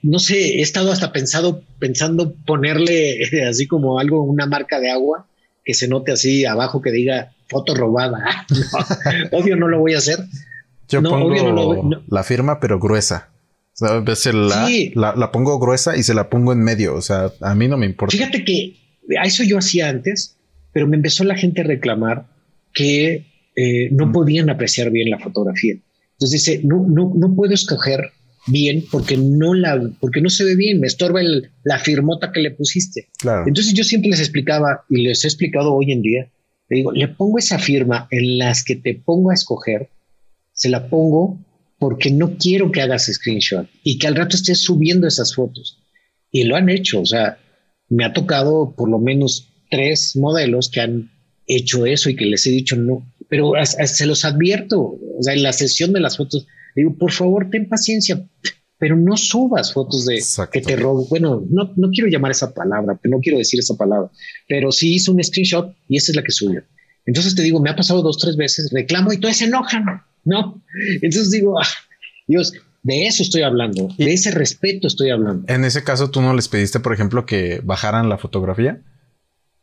no sé, he estado hasta pensado, pensando ponerle así como algo, una marca de agua que se note así abajo que diga foto robada. (laughs) obvio no lo voy a hacer. Yo pongo la firma, pero gruesa. O sea, la, la, pongo gruesa y se la pongo en medio. O sea, a mí no me importa. Fíjate que a eso yo hacía antes, pero me empezó la gente a reclamar que eh, no mm. podían apreciar bien la fotografía. Entonces dice, no, no, no puedo escoger bien porque no la, porque no se ve bien, me estorba la firmota que le pusiste. Claro. Entonces yo siempre les explicaba y les he explicado hoy en día, le digo, le pongo esa firma en las que te pongo a escoger, se la pongo porque no quiero que hagas screenshot y que al rato estés subiendo esas fotos. Y lo han hecho, o sea, me ha tocado por lo menos tres modelos que han hecho eso y que les he dicho no, pero se los advierto, o sea, en la sesión de las fotos, digo, por favor, ten paciencia, pero no subas fotos de que te robo. Bueno, no, no quiero llamar esa palabra, no quiero decir esa palabra, pero sí hizo un screenshot y esa es la que subió. Entonces te digo, me ha pasado dos, tres veces, reclamo y todos se enojan, ¿no? Entonces digo, ah, Dios, de eso estoy hablando, de ese respeto estoy hablando. En ese caso, ¿tú no les pediste, por ejemplo, que bajaran la fotografía?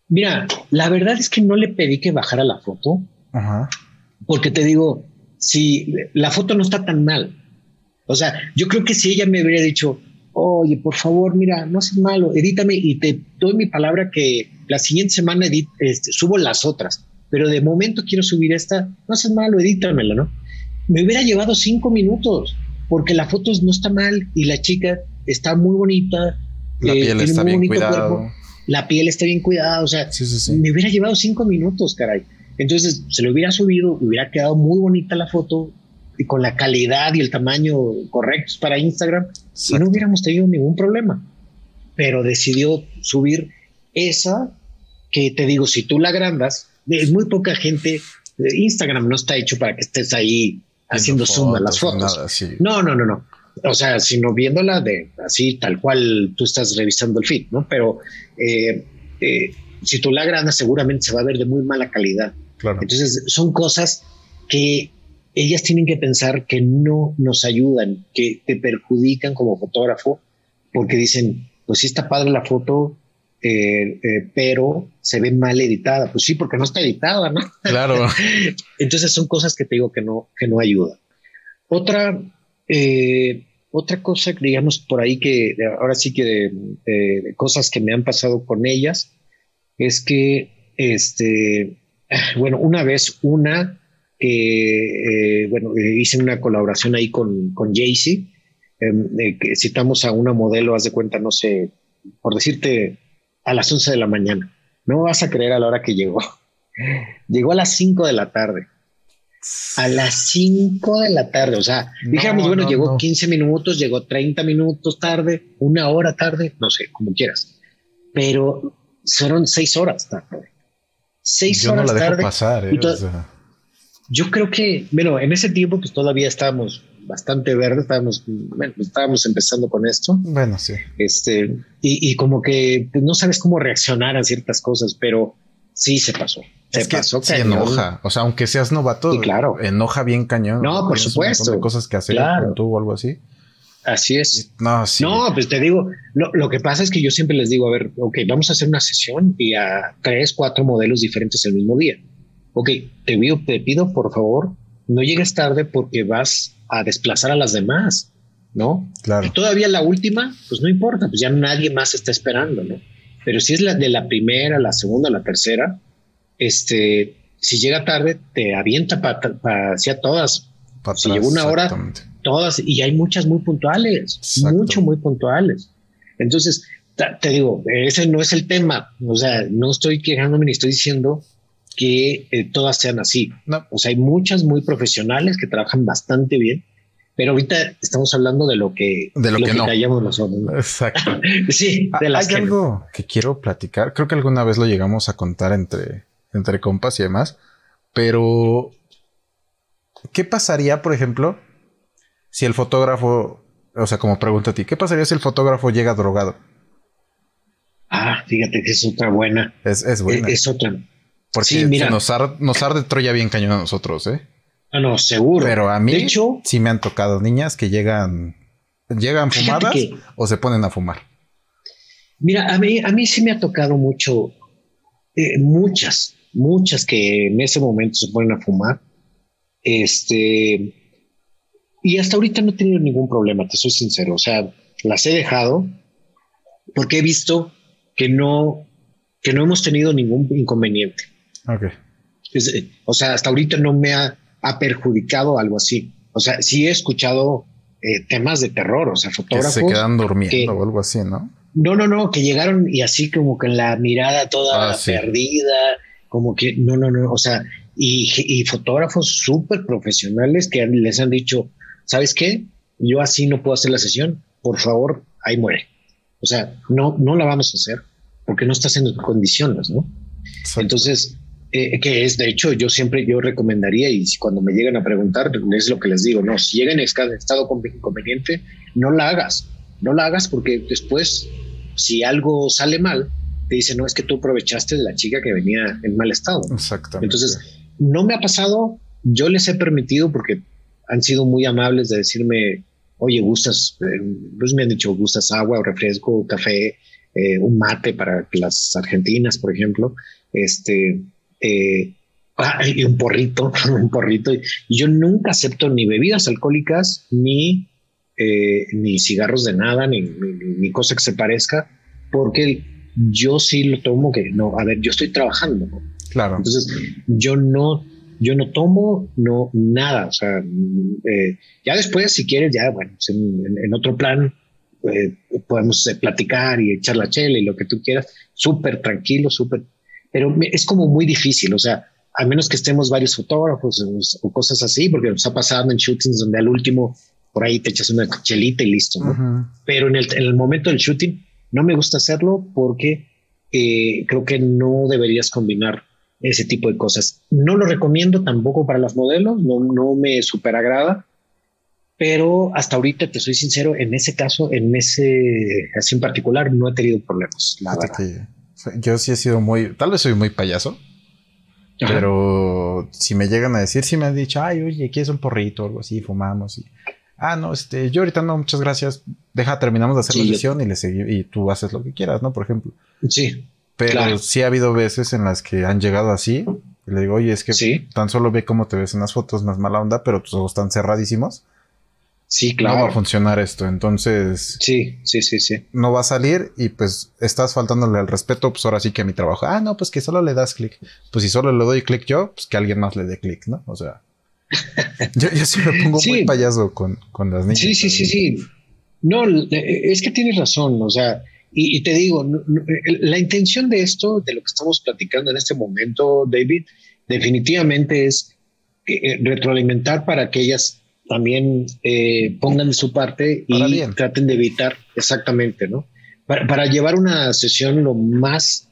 Mira, la verdad es que no le pedí que bajara la foto, porque te digo, si la foto no está tan mal, o sea, yo creo que si ella me hubiera dicho, oye, por favor, mira, no seas malo, edítame y te doy mi palabra que la siguiente semana este, subo las otras pero de momento quiero subir esta, no seas malo, edítamela, ¿no? Me hubiera llevado cinco minutos, porque la foto no está mal y la chica está muy bonita. La eh, piel está bien cuidada. La piel está bien cuidada, o sea, me hubiera llevado cinco minutos, caray. Entonces se lo hubiera subido, hubiera quedado muy bonita la foto y con la calidad y el tamaño correctos para Instagram y no hubiéramos tenido ningún problema. Pero decidió subir esa que te digo, si tú la agrandas, es muy poca gente. Instagram no está hecho para que estés ahí haciendo zoom a las fotos. No, no, no, no. O sea, sino viéndola de así, tal cual tú estás revisando el feed, ¿no? Pero eh, eh, si tú la agrandas, seguramente se va a ver de muy mala calidad. Entonces, son cosas que ellas tienen que pensar que no nos ayudan, que te perjudican como fotógrafo, porque dicen, pues sí está padre la foto, eh, eh, pero se ve mal editada. Pues sí, porque no está editada, ¿no? Claro. (laughs) Entonces son cosas que te digo que no, que no ayudan. Otra, eh, otra cosa, digamos, por ahí que ahora sí que de, cosas que me han pasado con ellas es que, este, (sighs) bueno, una vez una que, bueno, hice una colaboración ahí con, con Jaycee, em, que citamos a una modelo, haz de cuenta, no sé, por decirte, a las 11 de la mañana. No vas a creer a la hora que llegó. (laughs) Llegó a las 5 de la tarde. A las 5 de la tarde. O sea, dijéramos, bueno, llegó 15 minutos, llegó 30 minutos tarde, una hora tarde, no sé, como quieras. Pero fueron 6 horas tarde. 6 horas tarde. Pasar, eh, Yo creo que, bueno, en ese tiempo, pues todavía estábamos bastante verde, estábamos, bueno, estábamos empezando con esto. Bueno, sí. Este, y, como que pues, no sabes cómo reaccionar a ciertas cosas, pero sí se pasó. Se pasó se enoja. O sea, aunque seas novato, claro. enoja bien cañón. No, por supuesto. cosas que hacer tú o algo así. Así es. No, sí. No, pues te digo, lo, lo, que pasa es que yo siempre les digo, a ver, ok, vamos a hacer una sesión y a tres, cuatro modelos diferentes el mismo día. Ok, te pido, te pido por favor, no llegues tarde porque vas a desplazar a las demás, ¿no? Claro. Y todavía la última, pues no importa, pues ya nadie más está esperando, ¿no? Pero si es la de la primera, la segunda, la tercera, este, si llega tarde, te avienta para hacia todas. si llega una hora, todas, y hay muchas muy puntuales, mucho, muy puntuales. Entonces, te digo, ese no es el tema. O sea, no estoy quejándome ni estoy diciendo que eh, todas sean así. No. O sea, hay muchas muy profesionales que trabajan bastante bien, pero ahorita estamos hablando de lo que, de lo, que, no. callamos nosotros. Exacto. (laughs) sí, de las Hay algo que quiero platicar. Creo que alguna vez lo llegamos a contar entre, entre compas y demás, pero ¿qué pasaría, por ejemplo, si el fotógrafo, o sea, como pregunto a ti, ¿qué pasaría si el fotógrafo llega drogado? Ah, fíjate que es otra buena. Es, es buena. es otra. Porque mira, nos, arde, Troya bien cañón a nosotros, ¿eh? Ah, no, seguro. Pero a mí de hecho, sí me han tocado niñas que llegan, llegan fumadas o se ponen a fumar. Mira, a mí, a mí sí me ha tocado mucho, eh, muchas, muchas que en ese momento se ponen a fumar. Este, y hasta ahorita no he tenido ningún problema, te soy sincero. O sea, las he dejado porque he visto que no, que no hemos tenido ningún inconveniente. Okay. o sea, hasta ahorita no me ha, perjudicado algo así. O sea, sí he escuchado eh, temas de terror, o sea, fotógrafos. Que se quedan durmiendo o algo así, ¿no? No, no, no, que llegaron y así como con la mirada toda ah, perdida, como que no, no, no, o sea, y, y fotógrafos súper profesionales que les han dicho, ¿sabes qué? Yo así no puedo hacer la sesión, por favor, ahí muere. O sea, no, no la vamos a hacer porque no estás en condiciones, ¿no? Entonces, eh, que es, de hecho, yo siempre yo recomendaría y cuando me llegan a preguntar, es lo que les digo, no, si llegan en estado inconveniente, no la hagas, no la hagas porque después, si algo sale mal, te dicen, no, es que tú aprovechaste de la chica que venía en mal estado. Exactamente. Entonces, no me ha pasado, yo les he permitido porque han sido muy amables de decirme, oye, gustas, eh, pues me han dicho, gustas agua o refresco, café, eh, un mate para las argentinas, por ejemplo, este, eh, y un porrito, (laughs) un porrito. Yo nunca acepto ni bebidas alcohólicas, ni, ni cigarros de nada, ni, ni, cosa que se parezca, porque yo sí lo tomo que no, a ver, yo estoy trabajando. Claro. Entonces, yo no yo no tomo, no nada. O sea, eh, ya después, si quieres, ya, bueno, pues en, otro plan eh, podemos eh, platicar y echar la chela y lo que tú quieras, súper tranquilo, súper. Pero es como muy difícil, o sea, a menos que estemos varios fotógrafos o, cosas así, porque nos ha pasado en shootings donde al último por ahí te echas una chelita y listo, ¿no? Pero en el, en el, momento del shooting no me gusta hacerlo porque creo que no deberías combinar ese tipo de cosas. No lo recomiendo tampoco para las modelos, no, no me super agrada, pero hasta ahorita te soy sincero, en ese caso, en ese así en particular, no he tenido problemas. La verdad. Yo sí he sido muy, tal vez soy muy payaso, pero si me llegan a decir, si me han dicho, ay, oye, ¿quieres un porrito o algo así? Fumamos y, ah, no, este, yo ahorita no, muchas gracias, deja, terminamos de hacer la sesión y, le y tú haces lo que quieras, ¿no? Por ejemplo. Sí. Pero sí ha habido veces en las que han llegado así. Y le digo, oye, es que tan solo ve cómo te ves en las fotos, más mala onda, pero tus ojos están cerradísimos. Sí, claro. No va a funcionar esto. Entonces. Sí, sí, sí, sí. No va a salir y pues estás faltándole al respeto. Pues ahora sí que a mi trabajo. Ah, no, pues que solo le das clic. Pues si solo le doy clic yo, pues que alguien más le dé clic, ¿no? O sea. (laughs) yo, sí me pongo muy payaso con, con las niñas. Sí, sí, sí, sí. No, es que tienes razón. O sea, y, te digo, la intención de esto, de lo que estamos platicando en este momento, David, definitivamente es eh, eh, retroalimentar para que ellas también eh, pongan de su parte y traten de evitar exactamente, ¿no? Para, llevar una sesión lo más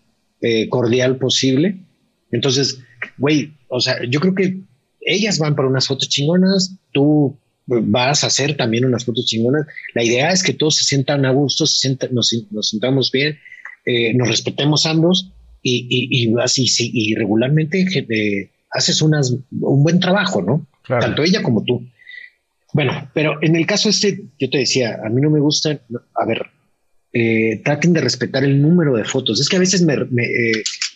cordial posible. Entonces, güey, o sea, yo creo que ellas van para unas fotos chingonas, tú vas a hacer también unas fotos chingonas. La idea es que todos se sientan a gusto, se nos, nos sintamos bien, eh, nos respetemos ambos y, y, así, sí, y regularmente eh, haces unas, un buen trabajo, ¿no? Tanto ella como tú. Bueno, pero en el caso este, yo te decía, a mí no me gusta, a ver, eh, traten de respetar el número de fotos. Es que a veces me,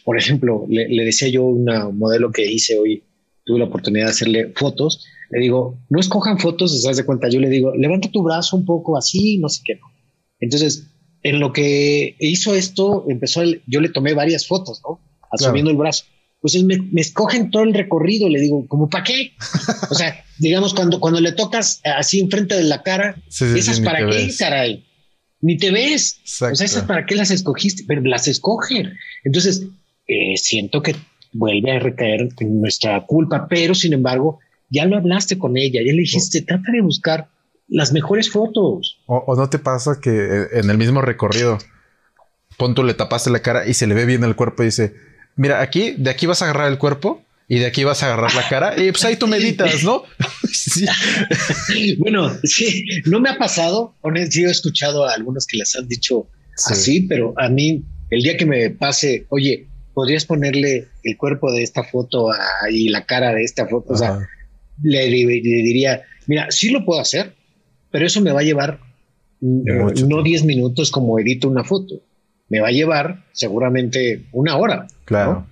por ejemplo, le, le, decía yo a una modelo que hice hoy, tuve la oportunidad de hacerle fotos le digo, no escojan fotos, se de cuenta, yo le digo, levanta tu brazo un poco así, no sé qué. No. Entonces, en lo que hizo esto, empezó, yo le tomé varias fotos, ¿no? Asumiendo el brazo. Pues me, me, escogen todo el recorrido, le digo, ¿cómo para qué? o sea, (laughs) digamos, cuando, cuando le tocas así enfrente de la cara, ¿esas para qué, caray? Ni te ves. O sea, ¿esas para qué las escogiste? Pero las escogen. Entonces, eh, siento que vuelve a recaer en nuestra culpa, pero sin embargo, ya lo hablaste con ella, ya le dijiste, trata de buscar las mejores fotos. O, no te pasa que eh, en el mismo recorrido, pon le tapaste la cara y se le ve bien el cuerpo y dice, mira, aquí, de aquí vas a agarrar el cuerpo y de aquí vas a agarrar la cara y pues ahí tú (laughs) meditas, ¿no? (laughs) bueno, sí, no me ha pasado. Honestamente, yo he escuchado a algunos que les han dicho así, pero a mí, el día que me pase, oye, podrías ponerle el cuerpo de esta foto y la cara de esta foto, o sea, le, diría, mira, sí lo puedo hacer, pero eso me va a llevar no 10 minutos como edito una foto, me va a llevar seguramente una hora. Claro.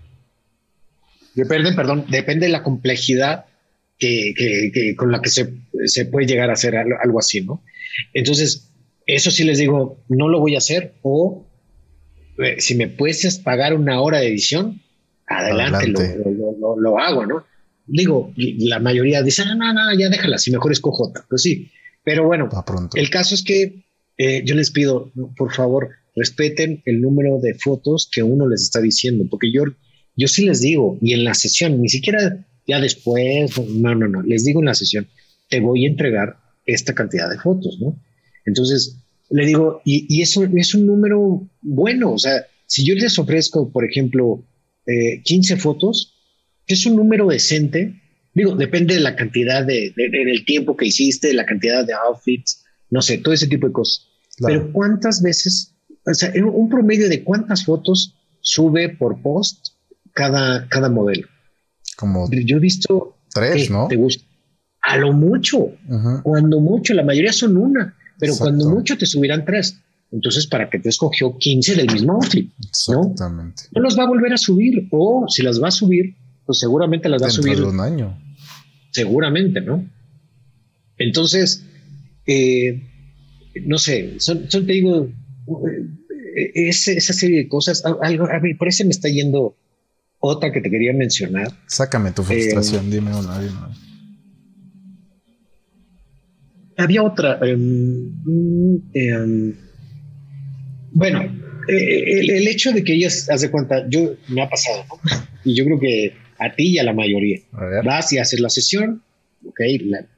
Depende, perdón, depende de la complejidad que, con la que se, puede llegar a hacer algo, así, ¿no? Entonces, eso sí les digo, no lo voy a hacer o eh, si me puedes pagar una hora de edición, adelante, lo, hago, ¿no? digo, la mayoría dice, no, no, no, ya déjala, si mejor escojo otra. Pues sí, pero bueno, el caso es que eh, yo les pido, por favor, respeten el número de fotos que uno les está diciendo, porque yo, yo sí les digo, y en la sesión, ni siquiera ya después, no, no, no, les digo en la sesión, te voy a entregar esta cantidad de fotos, ¿no? Entonces, le digo, y, y eso es un número bueno, o sea, si yo les ofrezco, por ejemplo, 15 eh, fotos, es un número decente. Digo, depende de la cantidad de, en el tiempo que hiciste, la cantidad de outfits, no sé, todo ese tipo de cosas. Pero ¿cuántas veces, o sea, un promedio de cuántas fotos sube por post cada, cada modelo? Como yo he visto tres, ¿no? Te gusta. A lo mucho, cuando mucho, la mayoría son una, pero cuando mucho te subirán tres. Entonces, ¿para qué te escogió 15 del mismo outfit? Exactamente. ¿no? los va a volver a subir o si las va a subir, pues seguramente las va a subir. un año. Seguramente, ¿no? Entonces, eh, no sé, son, te digo, eh, esa serie de cosas, algo, a mí por eso me está yendo otra que te quería mencionar. Sácame tu frustración, eh, dime una, dime una. Había otra. Em, em, bueno, eh, el, hecho de que ellas, haz de cuenta, yo me ha pasado, ¿no? Y yo creo que a ti y a la mayoría. Vas y haces la sesión, ok,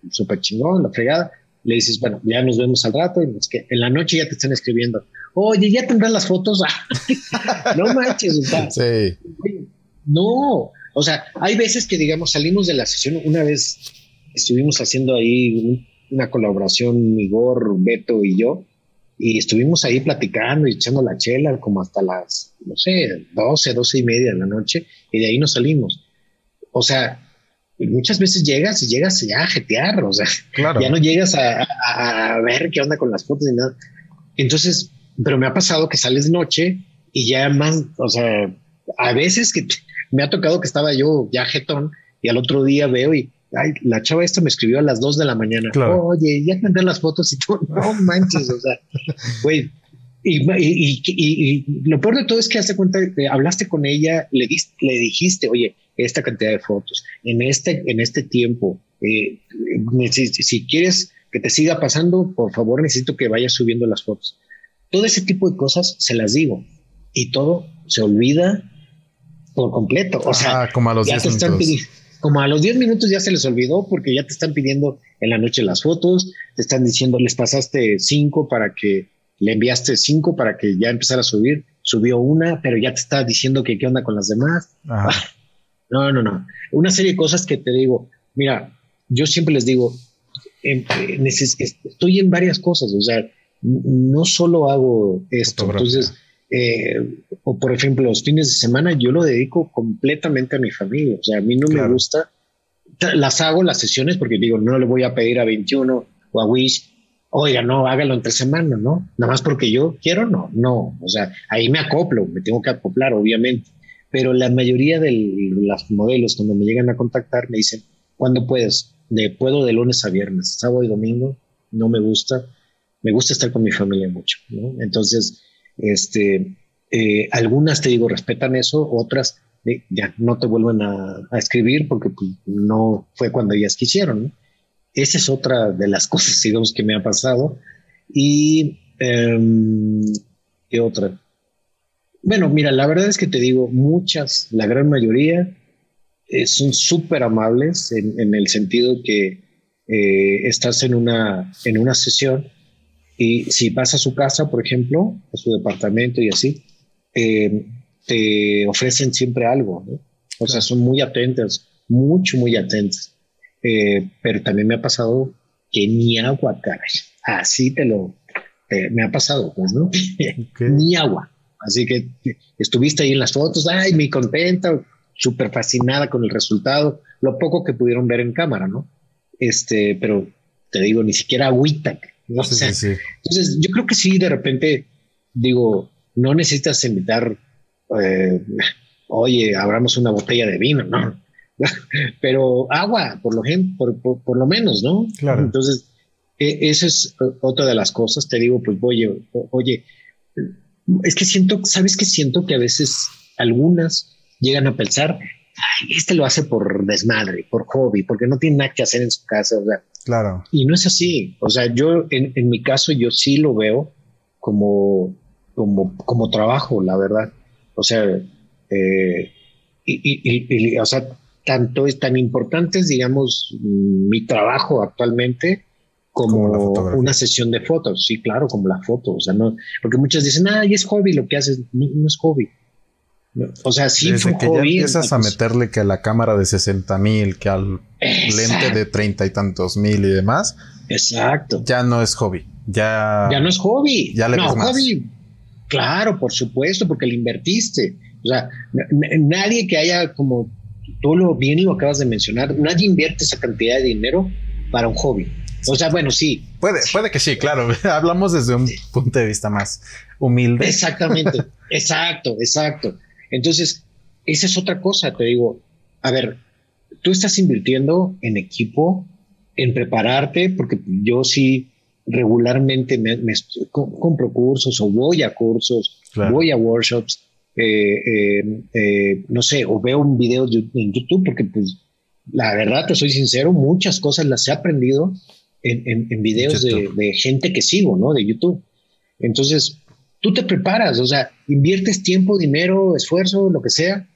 súper chingón, la fregada. Le dices, bueno, ya nos vemos al rato. Y es que en la noche ya te están escribiendo, oye, ya tendrás las fotos. (laughs) no manches, o sí. No, o sea, hay veces que, digamos, salimos de la sesión. Una vez estuvimos haciendo ahí una colaboración, Igor, Beto y yo, y estuvimos ahí platicando y echando la chela como hasta las, no sé, 12, 12 y media de la noche, y de ahí nos salimos. O sea, muchas veces llegas y llegas ya a jetear, o sea, ya no llegas a, a, ver qué onda con las fotos ni nada. Entonces, pero me ha pasado que sales noche y ya más, o sea, a veces que me ha tocado que estaba yo ya jetón y al otro día veo y ay, la chava esta me escribió a las 2 de la mañana. Oye, ya mandé las fotos y tú, (laughs) no manches, o sea, güey. Y, y, y, lo peor de todo es que hace cuenta que hablaste con ella, le, le dijiste, oye, esta cantidad de fotos, en este, en este tiempo, eh, si, si, quieres que te siga pasando, por favor necesito que vayas subiendo las fotos. Todo ese tipo de cosas se las digo y todo se olvida por completo. O sea, como a los 10 minutos. como a los 10 minutos ya se les olvidó porque ya te están pidiendo en la noche las fotos, te están diciendo, les pasaste cinco para que le enviaste cinco para que ya empezara a subir, subió una, pero ya te está diciendo que qué onda con las demás. (laughs) No, no, no. Una serie de cosas que te digo, mira, yo siempre les digo, em, eh, estoy en varias cosas, o sea, no solo hago esto, entonces eh, o por ejemplo, los fines de semana yo lo dedico completamente a mi familia. O sea, a mí no me gusta, las hago las sesiones porque digo, no le voy a pedir a 21 o a Wish, oiga, no, hágalo entre semana, ¿no? Nada más porque yo quiero, no, no. O sea, ahí me acoplo, me tengo que acoplar, obviamente. Pero la mayoría de los modelos, cuando me llegan a contactar, me dicen, ¿cuándo puedes? De, puedo de lunes a viernes, sábado y domingo, no me gusta. Me gusta estar con mi familia mucho. Entonces, este, eh, algunas, te digo, respetan eso, otras eh, ya no te vuelven a, escribir porque pues, no fue cuando ellas quisieron. Esa es otra de las (laughs) cosas, digamos, que me ha pasado. Y, em, ¿qué otra? Bueno, mira, la verdad es que te digo, muchas, la gran mayoría, eh, son súper amables en, el sentido que estás en una, en una sesión y si vas a su casa, por ejemplo, a su departamento y así, eh, te ofrecen siempre algo, ¿no? O sea, son muy atentas, mucho, muy atentas. Eh, pero también me ha pasado que ni agua, caray. Así te lo, me ha pasado, pues, ¿no? (laughs) ni agua. Así que estuviste ahí en las fotos, ay, muy contenta, súper fascinada con el resultado, lo poco que pudieron ver en cámara, ¿no? Este, pero te digo, ni siquiera agüita. Entonces, yo creo que sí, de repente, digo, no necesitas invitar, eh, oye, abramos una botella de vino, ¿no? (laughs) Pero agua, por lo, por, por, lo menos, ¿no? Claro. Entonces, e, esa es otra de las cosas. Te digo, pues, oye, oye, es que siento, ¿sabes qué siento? Que a veces algunas llegan a pensar, este lo hace por desmadre, por hobby, porque no tiene nada que hacer en su casa. O sea, claro. Y no es así. O sea, yo en, en mi caso, yo sí lo veo como, como, como trabajo, la verdad. O sea, eh, y, y, o sea, tanto es tan importante digamos, mi trabajo actualmente como, una sesión de fotos. Sí, claro, como la foto. O sea, no, porque muchas dicen, ah, es hobby lo que haces. No, no es hobby O sea, sí Desde que ya empiezas a meterle que a la cámara de 60 mil, que al lente de treinta y tantos mil y demás. Exacto. Ya no es hobby. Ya, ya no es hobby. Ya le no, hobby. Claro, por supuesto, porque le invertiste. O sea, nadie que haya como tú lo bien lo acabas de mencionar, nadie invierte esa cantidad de dinero para un hobby. O sea, bueno, sí. Puede, puede que sí, claro. (laughs) Hablamos desde un punto de vista más humilde. Exactamente. (laughs) exacto, exacto. Entonces, esa es otra cosa, te digo. A ver, tú estás invirtiendo en equipo, en prepararte, porque yo sí regularmente me, compro cursos o voy a cursos, voy a workshops, eh, eh, eh, no sé, o veo un video en YouTube, porque pues la verdad, te soy sincero, muchas cosas las he aprendido en, en, videos de, de, gente que sigo, ¿no? De YouTube. Entonces, tú te preparas, o sea, inviertes tiempo, dinero, esfuerzo, lo que sea,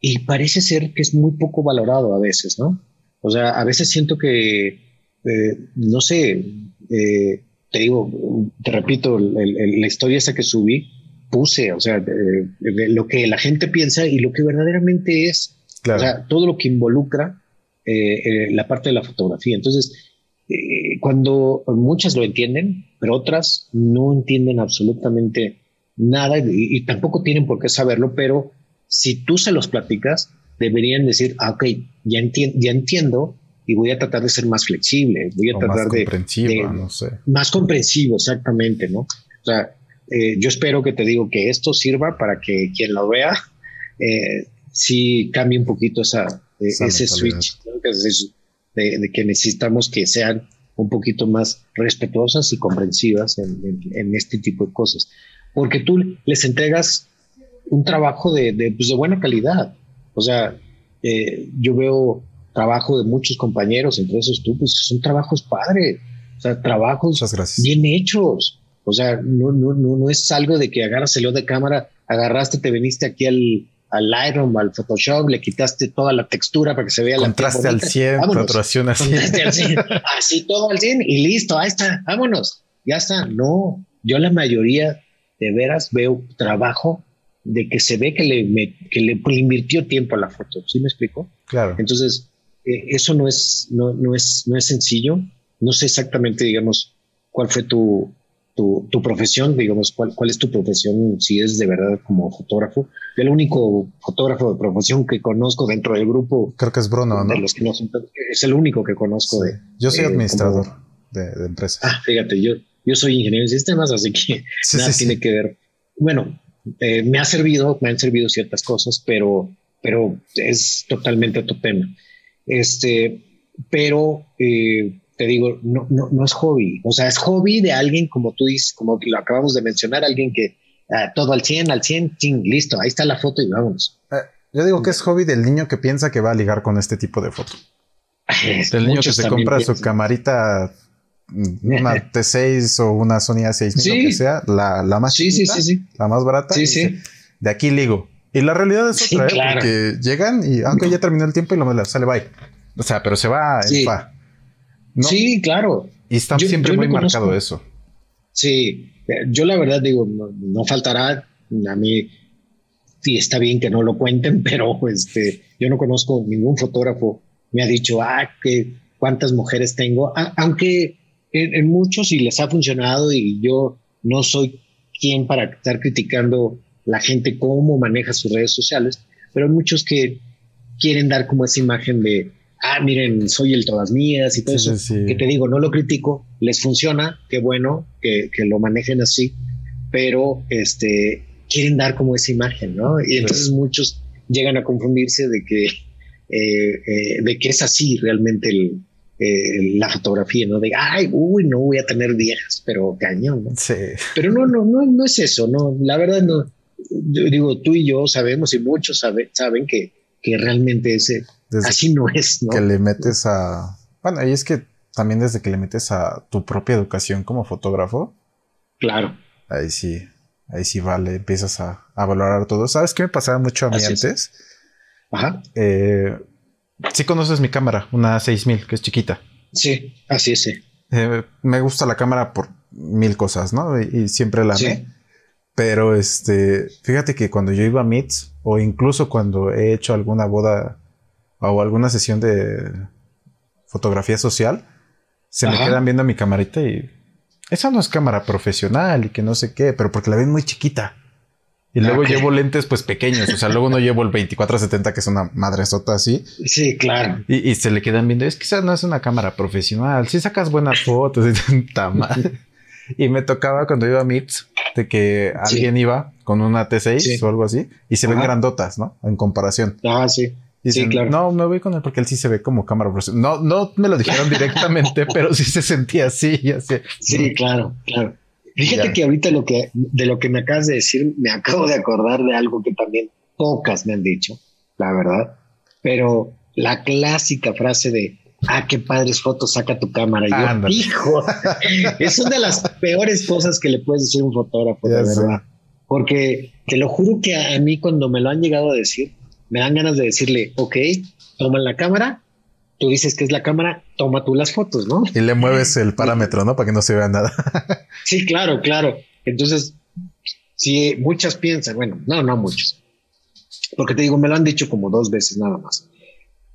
y parece ser que es muy poco valorado a veces, ¿no? O sea, a veces siento que, eh, no sé, eh, te digo, te repito, la historia esa que subí, puse, o sea, lo que la gente piensa y lo que verdaderamente es, o sea, todo lo que involucra eh, la parte de la fotografía. Entonces, cuando muchas lo entienden, pero otras no entienden absolutamente nada y, tampoco tienen por qué saberlo, pero si tú se los platicas, deberían decir, ah, ok, ya, ya entiendo y voy a tratar de ser más flexible, voy a tratar más de, comprensivo, no sé. Más comprensivo, exactamente, ¿no? O sea, eh, yo espero que te digo que esto sirva para que quien lo vea, eh, sí cambie un poquito esa, eh, ese switch, de, que necesitamos que sean un poquito más respetuosas y comprensivas en, este tipo de cosas. Porque tú les entregas un trabajo de, de, pues, buena calidad. O sea, eh, yo veo trabajo de muchos compañeros, entre esos tú, pues son trabajos padres, o sea, trabajos bien hechos. O sea, no, no, no, no es algo de que agarras el de cámara, agarraste, te viniste aquí al, al Lightroom, al Photoshop, le quitaste toda la textura para que se vea Contraste la al 100, fotografía así. así todo al 100 y listo, ahí está, vámonos, ya está. No, yo la mayoría de veras veo trabajo de que se ve que le, que le, invirtió tiempo a la foto, ¿sí me explico? Claro. Entonces, eh, eso no es, no, no, es, no es sencillo. No sé exactamente, digamos, cuál fue tu, tu, profesión, digamos, ¿cuál, cuál es tu profesión, si es de verdad como fotógrafo. el único fotógrafo de profesión que conozco dentro del grupo. Creo que es Bruno, ¿no? los que no es el único que conozco de. Yo soy administrador de, de, empresas. Ah, fíjate, yo, yo soy ingeniero de sistemas, así que nada tiene que ver. Bueno, eh, me ha servido, me han servido ciertas cosas, pero, pero es totalmente otro tema. Este, pero eh, te digo, no, no, no es hobby. O sea, es hobby de alguien, como tú dices, como lo acabamos de mencionar, alguien que ah, todo al 100, al 100, listo, ahí está la foto y vámonos. Eh, yo digo que es hobby del niño que piensa que va a ligar con este tipo de foto. (laughs) del niño que se compra su camarita, una (laughs) T6 o una Sony A6, lo que sea, la, la más sí, la más barata. Sí, sí. de aquí ligo. Y la realidad es otra, ¿eh? porque llegan y aunque ya terminó el tiempo y lo sale bye. O sea, pero se va, va. Sí, claro. Y está siempre muy marcado eso. Sí, yo la verdad digo, no, faltará a mí. Sí, está bien que no lo cuenten, (laughs) pero este, yo no conozco ningún fotógrafo me ha dicho, ah, que cuántas mujeres tengo, aunque en, muchos sí les ha funcionado y yo no soy quien para estar criticando la gente cómo maneja sus redes sociales, pero hay muchos que quieren dar como esa imagen de, ah, miren, soy el todas mías y todo eso, que te digo, no lo critico, les funciona, qué bueno que, lo manejen así, pero este, quieren dar como esa imagen, ¿no? Y entonces muchos llegan a confundirse de que, eh, eh, de que es así realmente eh, la fotografía, ¿no? De, ay, uy, no voy a tener viejas, pero cañón, ¿no? Sí. Pero no, no, no, no es eso, no, la verdad no. digo, tú y yo sabemos y muchos saben que, que realmente ese Así no es, ¿no? Que le metes a. Bueno, y es que también desde que le metes a tu propia educación como fotógrafo. Claro. Ahí sí, ahí sí vale, empiezas a, valorar todo. ¿Sabes qué me pasaba mucho a mí antes? Ajá. Eh, sí conoces mi cámara, una 6000, que es chiquita. Sí, así es, sí. Eh, me gusta la cámara por mil cosas, ¿no? Y, siempre la amé. Pero este, fíjate que cuando yo iba a Meets, o incluso cuando he hecho alguna boda o alguna sesión de fotografía social, se me quedan viendo mi camarita y esa no es cámara profesional y que no sé qué, pero porque la ven muy chiquita. Y luego llevo lentes pues pequeños, o sea, luego no llevo el 24-70 que es una madre sota así. Sí, claro. Y, se le quedan viendo, es que esa no es una cámara profesional, si sacas buenas fotos y (laughs) tanta madre. y me tocaba cuando iba a MIPS de que alguien iba con una T6 o algo así y se ven grandotas, ¿no? En comparación. Ah, sí. sí, claro. No, me voy con él porque él sí se ve como cámara profesional. No, no me lo dijeron directamente, (laughs) pero sí se sentía así. así. Sí, claro, claro. Fíjate que ahorita lo que, de lo que me acabas de decir, me acabo de acordar de algo que también pocas me han dicho, la verdad. Pero la clásica frase de, ah, qué padres fotos saca tu cámara. Yo, hijo, (laughs) es una de las peores cosas que le puedes decir a un fotógrafo, de verdad. Porque te lo juro que a, mí cuando me lo han llegado a decir, me dan ganas de decirle, ok, toma la cámara, tú dices que es la cámara, toma tú las fotos, ¿no? Y le mueves el parámetro, ¿no? Para que no se vea nada. (laughs) sí, claro, claro. Entonces, si muchas piensan, bueno, no, no muchos, porque te digo, me lo han dicho como dos veces nada más.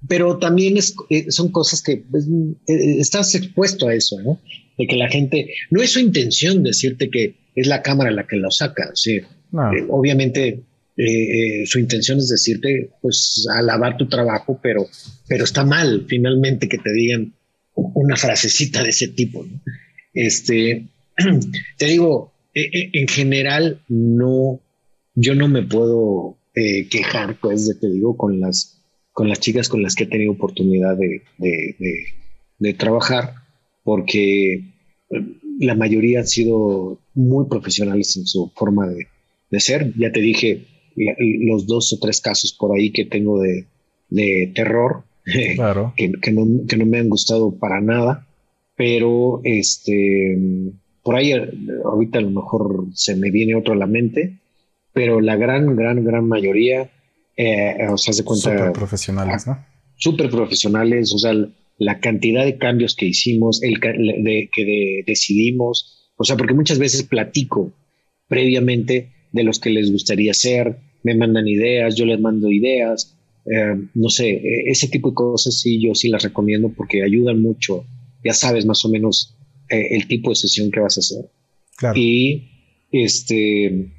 Pero también es, eh, son cosas que pues, eh, estás expuesto a eso, ¿no? De que la gente, no es su intención decirte que es la cámara la que lo saca, sí. Eh, obviamente eh, eh, su intención es decirte, pues, alabar tu trabajo, pero, pero está mal finalmente que te digan una frasecita de ese tipo. Este, (clears throat) te digo, e, e, en general, no, yo no me puedo eh, quejar, pues, te digo, con las, con las chicas con las que he tenido oportunidad de, de trabajar, porque la mayoría han sido muy profesionales en su forma de, ser. Ya te dije, los dos o tres casos por ahí que tengo de, terror, (laughs) que, no, me han gustado para nada, pero este, por ahí ahorita a lo mejor se me viene otro a la mente, pero la gran, gran, gran mayoría, eh, o sea, se cuenta... Súper profesionales, ¿no? Súper profesionales, o sea, la cantidad de cambios que hicimos, el de, que decidimos, o sea, porque muchas veces platico previamente de los que les gustaría ser, me mandan ideas, yo les mando ideas, eh, no sé, e, ese tipo de cosas sí, yo sí las recomiendo porque ayudan mucho, ya sabes más o menos eh, el tipo de sesión que vas a hacer. Claro. Y este,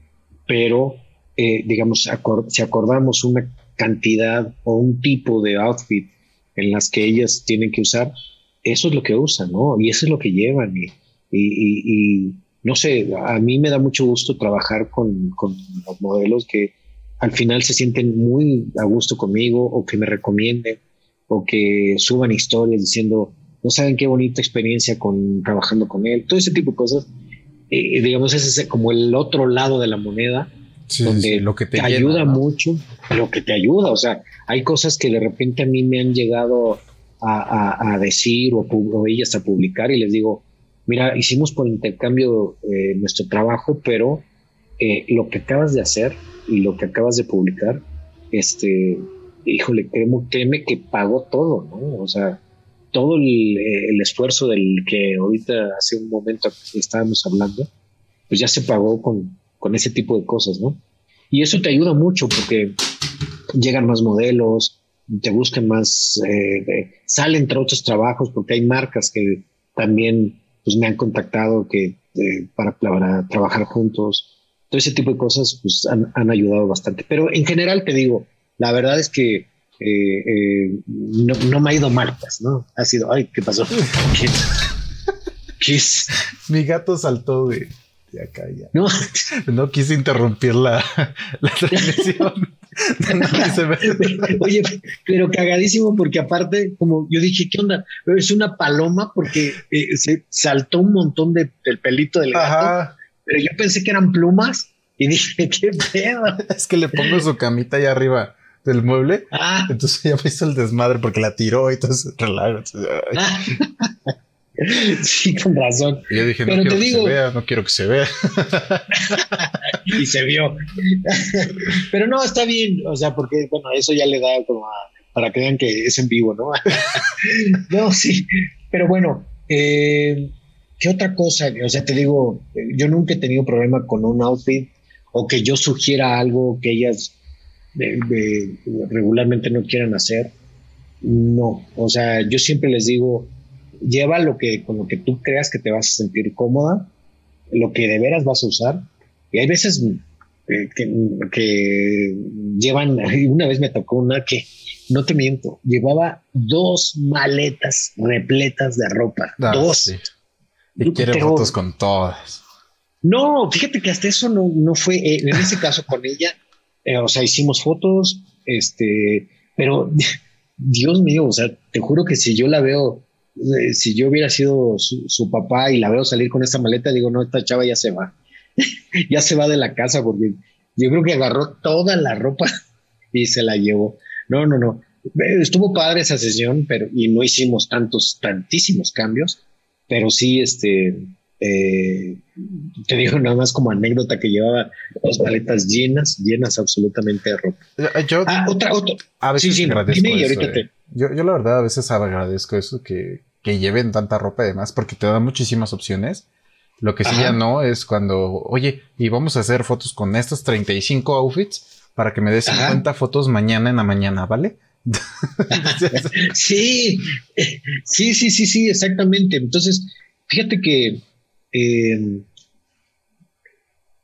pero eh, digamos, si acordamos una cantidad o un tipo de outfit en las que ellas tienen que usar, eso es lo que usan, ¿no? Y eso es lo que llevan. y, y no sé, a mí me da mucho gusto trabajar con, los modelos que al final se sienten muy a gusto conmigo o que me recomienden o que suban historias diciendo, no saben qué bonita experiencia con trabajando con él, todo ese tipo de cosas. Eh, digamos, ese es como el otro lado de la moneda, donde lo que te, ayuda mucho, lo que te ayuda. O sea, hay cosas que de repente a mí me han llegado a, decir o, o, ellas a publicar y les digo, mira, hicimos por intercambio eh, nuestro trabajo, pero eh, lo que acabas de hacer y lo que acabas de publicar, este, híjole, créeme, que pagó todo, ¿no? O sea, todo el, el, esfuerzo del que ahorita hace un momento estábamos hablando, pues ya se pagó con, con ese tipo de cosas, ¿no? Y eso te ayuda mucho porque llegan más modelos, te buscan más, eh, salen entre otros trabajos porque hay marcas que también pues me han contactado que eh, para, trabajar juntos. Todo ese tipo de cosas pues han, ayudado bastante. Pero en general te digo, la verdad es que eh, eh, no, me ha ido mal, pues, ¿no? Ha sido, ay, ¿qué pasó? (laughs) ¿Qué, Mi gato saltó de, acá ya. No, no quise interrumpir la, la (laughs) transmisión. (laughs) Oye, pero cagadísimo porque aparte, como yo dije, ¿qué onda? Es una paloma porque eh, se saltó un montón de, del pelito del gato, pero yo pensé que eran plumas y dije, (laughs) ¿qué pedo? Es que le pongo su camita allá arriba del mueble. Ah. Entonces ya me hizo el desmadre porque la tiró y entonces relajo. (laughs) (laughs) Sí, con razón. Y yo dije, no quiero que se vea, no quiero que se vea. (laughs) y se vio. (laughs) Pero no, está bien, o sea, porque, bueno, eso ya le da como para que vean que es en vivo, ¿no? no, sí, pero bueno, eh, ¿qué otra cosa? O sea, te digo, yo nunca he tenido problema con un outfit o que yo sugiera algo que ellas regularmente no quieran hacer. No, o sea, yo siempre les digo, lleva lo que con lo que tú creas que te vas a sentir cómoda, lo que de veras vas a usar. Y hay veces eh, que, llevan, (laughs) una vez me tocó una que, no te miento, llevaba dos maletas repletas de ropa. Ah, dos. Y quiere fotos con todas. No, fíjate que hasta eso no, no fue, eh, en ese caso con ella, eh, o sea, hicimos fotos, este, pero (laughs) Dios mío, o sea, te juro que si yo la veo, eh, si yo hubiera sido su, papá y la veo salir con esta maleta, digo, no, esta chava ya se va, (laughs) ya se va de la casa porque yo creo que agarró toda la ropa (laughs) y se la llevó. No, no, no. Estuvo padre esa sesión, pero y no hicimos tantos, tantísimos cambios, pero sí, este, eh, te digo nada más como anécdota que llevaba dos maletas llenas, llenas absolutamente de ropa. Eh, yo, ah, otra, otra. A veces sí, agradezco eso, eh. Yo, yo, la verdad a veces agradezco eso que, que lleven tanta ropa además porque te dan muchísimas opciones. Lo que sí ya no es cuando, oye, y vamos a hacer fotos con estos 35 outfits para que me des 50 fotos mañana en la mañana, ¿vale? (laughs) sí, sí, sí, sí, sí, exactamente. Entonces, fíjate que eh,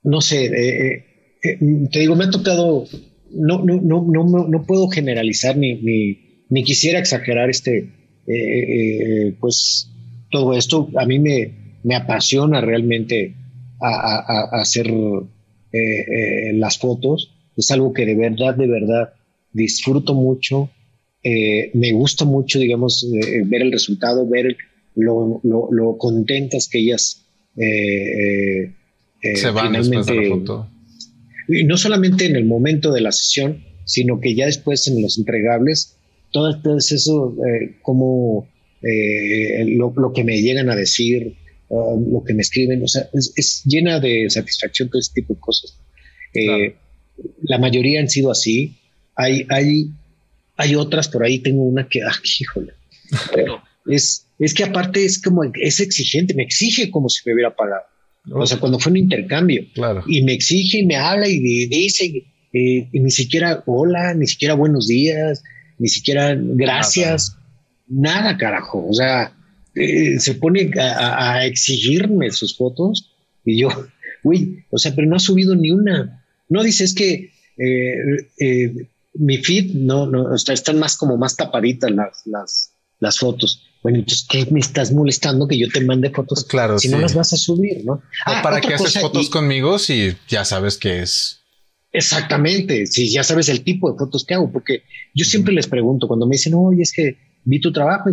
no sé, eh, eh, te digo, me ha tocado, no, no, no, no, no puedo generalizar ni, ni, quisiera exagerar este, pues todo esto. A mí me, me apasiona realmente a, hacer las fotos. Es algo que de verdad, de verdad disfruto mucho. me gusta mucho, digamos, ver el resultado, ver lo, lo, lo contentas que ellas eh, eh, eh, se van después de la foto. Y no solamente en el momento de la sesión, sino que ya después en los entregables, todo, eso, como lo, que me llegan a decir, lo que me escriben, o sea, es, llena de satisfacción todo ese tipo de cosas. La mayoría han sido así. Hay, hay, hay otras por ahí, tengo una que, ah, híjole, pero es, es que aparte es como, es exigente, me exige como si me hubiera pagado. O sea, cuando fue un intercambio. Claro. Y me exige y me habla y dice, eh, y ni siquiera hola, ni siquiera buenos días, ni siquiera gracias, nada, carajo. O sea, eh, se pone a, exigirme sus fotos y yo, (laughs) uy, o sea, pero no ha subido ni una. No dice, es que eh, mi feed no, no, están más como más tapaditas las, las, las fotos. Bueno, entonces, ¿qué me estás molestando que yo te mande fotos? Claro, si no las vas a subir, ¿no? Ah, ¿Para qué haces fotos conmigo si ya sabes que es? Exactamente, si ya sabes el tipo de fotos que hago, porque yo siempre les pregunto cuando me dicen, oye, es que vi tu trabajo,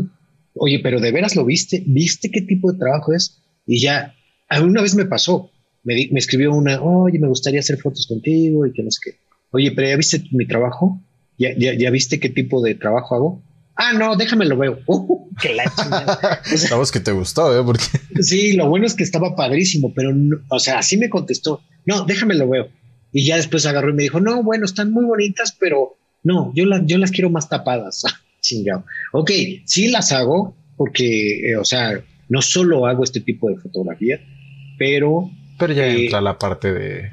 oye, pero de veras lo viste, ¿viste qué tipo de trabajo es? Y ya, una vez me pasó, me, me escribió una, oye, me gustaría hacer fotos contigo y que no sé qué. Oye, pero ya viste mi trabajo, ya, ya, ya viste qué tipo de trabajo hago. Ah, no, déjame lo veo. (laughs) Uh, (laughs) que la Sabes (laughs) que te gustó, ¿eh? Porque... Sí, lo bueno es que estaba padrísimo, pero, o sea, así me contestó. No, déjame lo veo. Y ya después agarró y me dijo, no, bueno, están muy bonitas, pero no, yo, las yo las quiero más tapadas. (laughs) Chingado. Ok, sí las hago porque, eh, o sea, no solo hago este tipo de fotografía, pero... Pero ya eh, entra la parte de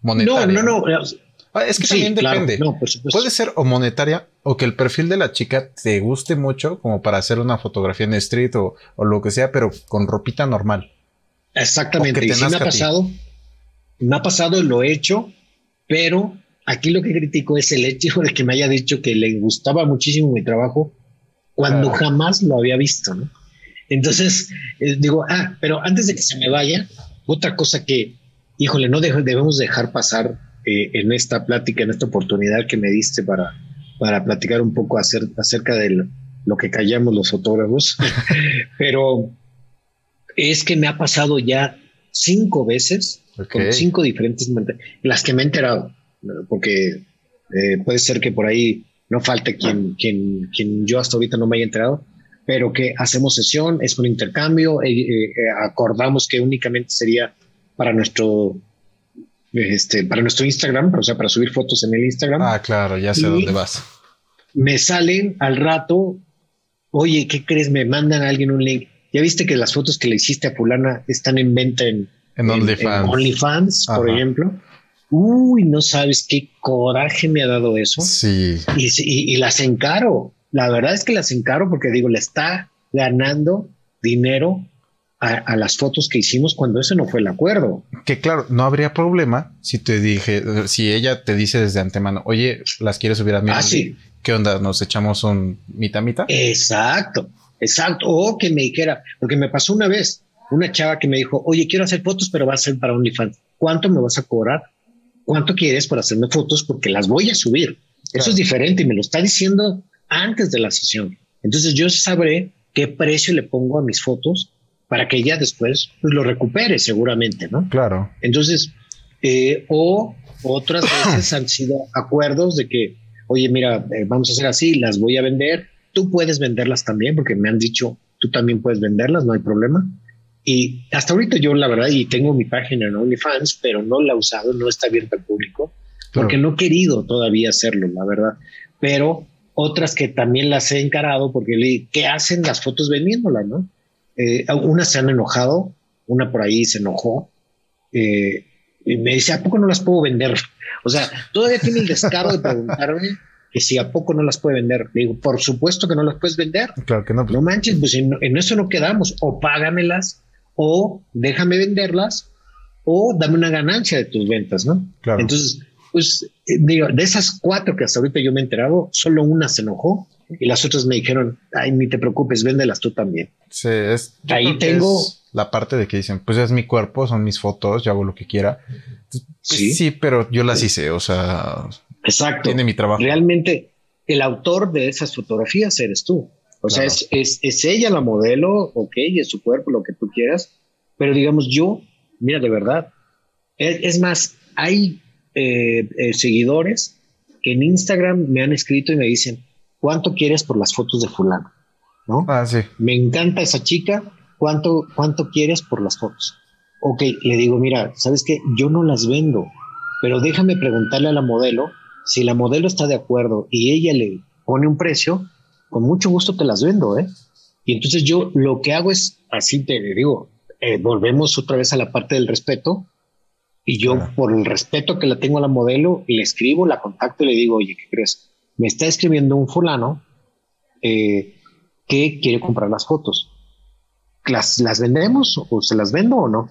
monetaria. No, no, no. Ah, es que también depende. Puede ser o monetaria o que el perfil de la chica te guste mucho como para hacer una fotografía en street o, lo que sea, pero con ropita normal. Exactamente. Y sí me ha pasado, me ha pasado, lo he hecho, pero aquí lo que critico es el hecho de que me haya dicho que le gustaba muchísimo mi trabajo cuando jamás lo había visto, ¿no? Entonces, eh, digo, ah, pero antes de que se me vaya, otra cosa que, híjole, no debemos dejar pasar eh, en esta plática, en esta oportunidad que me diste para, para platicar un poco acerca de lo que callamos los fotógrafos, (laughs) pero es que me ha pasado ya cinco veces con cinco diferentes las que me he enterado, porque eh, puede ser que por ahí no falte quien, quien, quien yo hasta ahorita no me haya enterado, pero que hacemos sesión, es un intercambio, eh, acordamos que únicamente sería para nuestro este, para nuestro Instagram, o sea, para subir fotos en el Instagram. Ah, claro, ya sé dónde vas. Me salen al rato, oye, ¿qué crees? Me mandan a alguien un link. Ya viste que las fotos que le hiciste a Pulana están en venta en, en, OnlyFans, por ejemplo. Uy, no sabes qué coraje me ha dado eso. Sí. Y, y, las encaro. La verdad es que las encaro porque digo, le está ganando dinero a, las fotos que hicimos cuando ese no fue el acuerdo. Que claro, no habría problema si te dije, si ella te dice desde antemano, oye, las quieres subir a mí. Ah, sí. ¿Qué onda? ¿Nos echamos un mitad mitad? Exacto, exacto. O que me dijera, porque me pasó una vez, una chava que me dijo, oye, quiero hacer fotos, pero va a ser para OnlyFans. ¿Cuánto me vas a cobrar? ¿Cuánto quieres por hacerme fotos? Porque las voy a subir. Eso es diferente y me lo está diciendo antes de la sesión. Entonces yo sabré qué precio le pongo a mis fotos para que ella después pues, lo recupere seguramente, ¿no? Claro. Entonces, eh, o otras (coughs) veces han sido acuerdos de que, oye, mira, eh, vamos a hacer así, las voy a vender, tú puedes venderlas también, porque me han dicho, tú también puedes venderlas, no hay problema. Y hasta ahorita yo, la verdad, y tengo mi página en OnlyFans, pero no la he usado, no está abierta al público, porque no he querido todavía hacerlo, la verdad. Pero otras que también las he encarado, porque ¿qué hacen las fotos vendiéndolas, no? Eh, unas se han enojado, una por ahí se enojó eh, y me dice, ¿a poco no las puedo vender? O sea, todavía tiene el descaro de preguntarme que si a poco no las puede vender. Le digo, por supuesto que no las puedes vender. Claro que no. Pues. No manches, pues en, eso no quedamos. O págamelas, o déjame venderlas, o dame una ganancia de tus ventas, ¿no? Claro. Entonces, pues eh, digo, de esas cuatro que hasta ahorita yo me he enterado, solo una se enojó y las otras me dijeron, ay, ni te preocupes, véndelas tú también. Sí, es, Ahí tengo la parte de que dicen, pues es mi cuerpo, son mis fotos, yo hago lo que quiera. Pues, sí, sí, pero yo las hice, o sea, exacto. Tiene mi trabajo. Realmente, el autor de esas fotografías eres tú. O sea, es, es, ella la modelo, ok, es su cuerpo, lo que tú quieras, pero digamos, yo, mira, de verdad, es, más, hay eh, eh, seguidores que en Instagram me han escrito y me dicen, ¿cuánto quieres por las fotos de fulano? ¿No? Ah, sí. Me encanta esa chica, ¿cuánto, cuánto quieres por las fotos? Ok, le digo, mira, ¿sabes qué? Yo no las vendo, pero déjame preguntarle a la modelo si la modelo está de acuerdo y ella le pone un precio, con mucho gusto te las vendo, ¿eh? Y entonces yo lo que hago es, así te digo, eh, volvemos otra vez a la parte del respeto, y yo por el respeto que le tengo a la modelo, le escribo, la contacto y le digo, oye, ¿qué crees? me está escribiendo un fulano eh, que quiere comprar las fotos. ¿Las, ¿Las vendemos o se las vendo o no?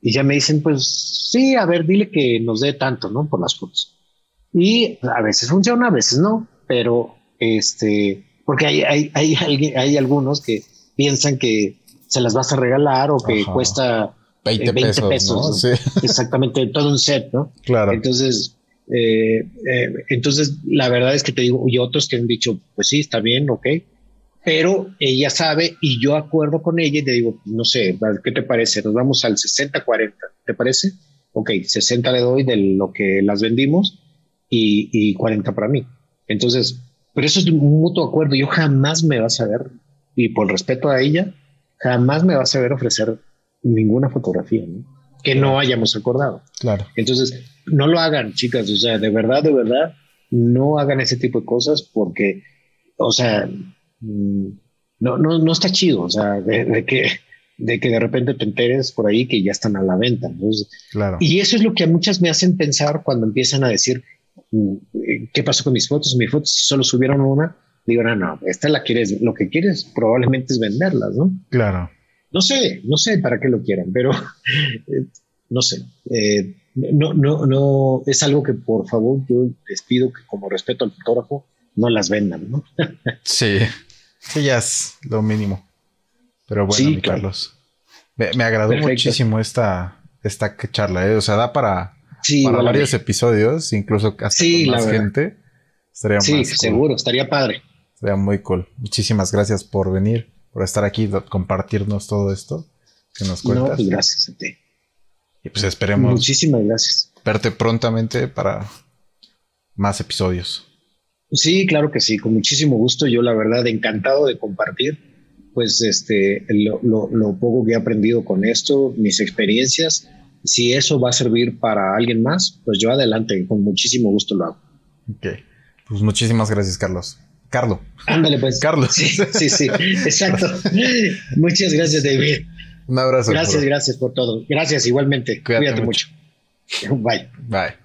Y ya me dicen, pues sí, a ver, dile que nos dé tanto, ¿no? Por las fotos. Y a veces funciona, a veces no, pero este, porque hay, hay, hay, (laughs) hay algunos que piensan que se las vas a regalar o que cuesta 20, pesos. (laughs) Exactamente, todo un set, ¿no? Claro. Entonces, eh, eh, entonces, la verdad es que te digo, y otros que han dicho, pues sí, está bien, ok, pero ella sabe y yo acuerdo con ella y te digo, no sé, ¿qué te parece? Nos vamos al 60-40, ¿te parece? Ok, 60 le doy de lo que las vendimos y, y 40 para mí. Entonces, pero eso es un mutuo acuerdo. Yo jamás me vas a ver, y por respeto a ella, jamás me vas a ver ofrecer ninguna fotografía que no hayamos acordado. Claro. Entonces, no lo hagan, chicas, o sea, de verdad, de verdad, no hagan ese tipo de cosas porque, o sea, mm, no, no, no está chido, o sea, de, que de que de repente te enteres por ahí que ya están a la venta. claro. Y eso es lo que a muchas me hacen pensar cuando empiezan a decir, ¿qué pasó con mis fotos? Mis fotos si solo subieron una. Digo, no, no, esta la quieres, lo que quieres probablemente es venderlas, ¿no? Claro. No sé, no sé para qué lo quieran, pero (laughs) no sé. Eh, no, no, no, es algo que por favor yo les pido que como respeto al fotógrafo no las vendan, ¿no? (laughs) sí, sí, ya es lo mínimo. Pero bueno, mi Carlos, me, agradó muchísimo esta, esta charla, ¿eh? o sea, da para, para varios episodios, incluso hasta con más gente. Estaría sí, seguro, estaría padre. Estaría muy cool. Muchísimas gracias por venir, por estar aquí, compartirnos todo esto que nos cuentas. No, pues gracias a ti. Y pues esperemos. Muchísimas gracias. Verte prontamente para más episodios. Sí, claro que sí, con muchísimo gusto. Yo, la verdad, encantado de compartir, pues, este, lo, poco que he aprendido con esto, mis experiencias. Si eso va a servir para alguien más, pues yo adelante, con muchísimo gusto lo hago. Ok, pues muchísimas gracias, Carlos. Carlos. Ándale, pues. Carlos. Sí, sí, sí, (laughs) exacto. Muchas gracias, David. Un abrazo. Gracias, gracias por todo. Gracias igualmente. Cuídate, mucho. (laughs) Bye. Bye.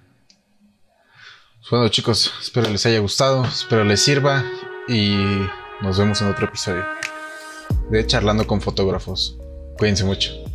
Bueno chicos, espero les haya gustado, espero les sirva y nos vemos en otro episodio de Charlando con Fotógrafos. Cuídense mucho.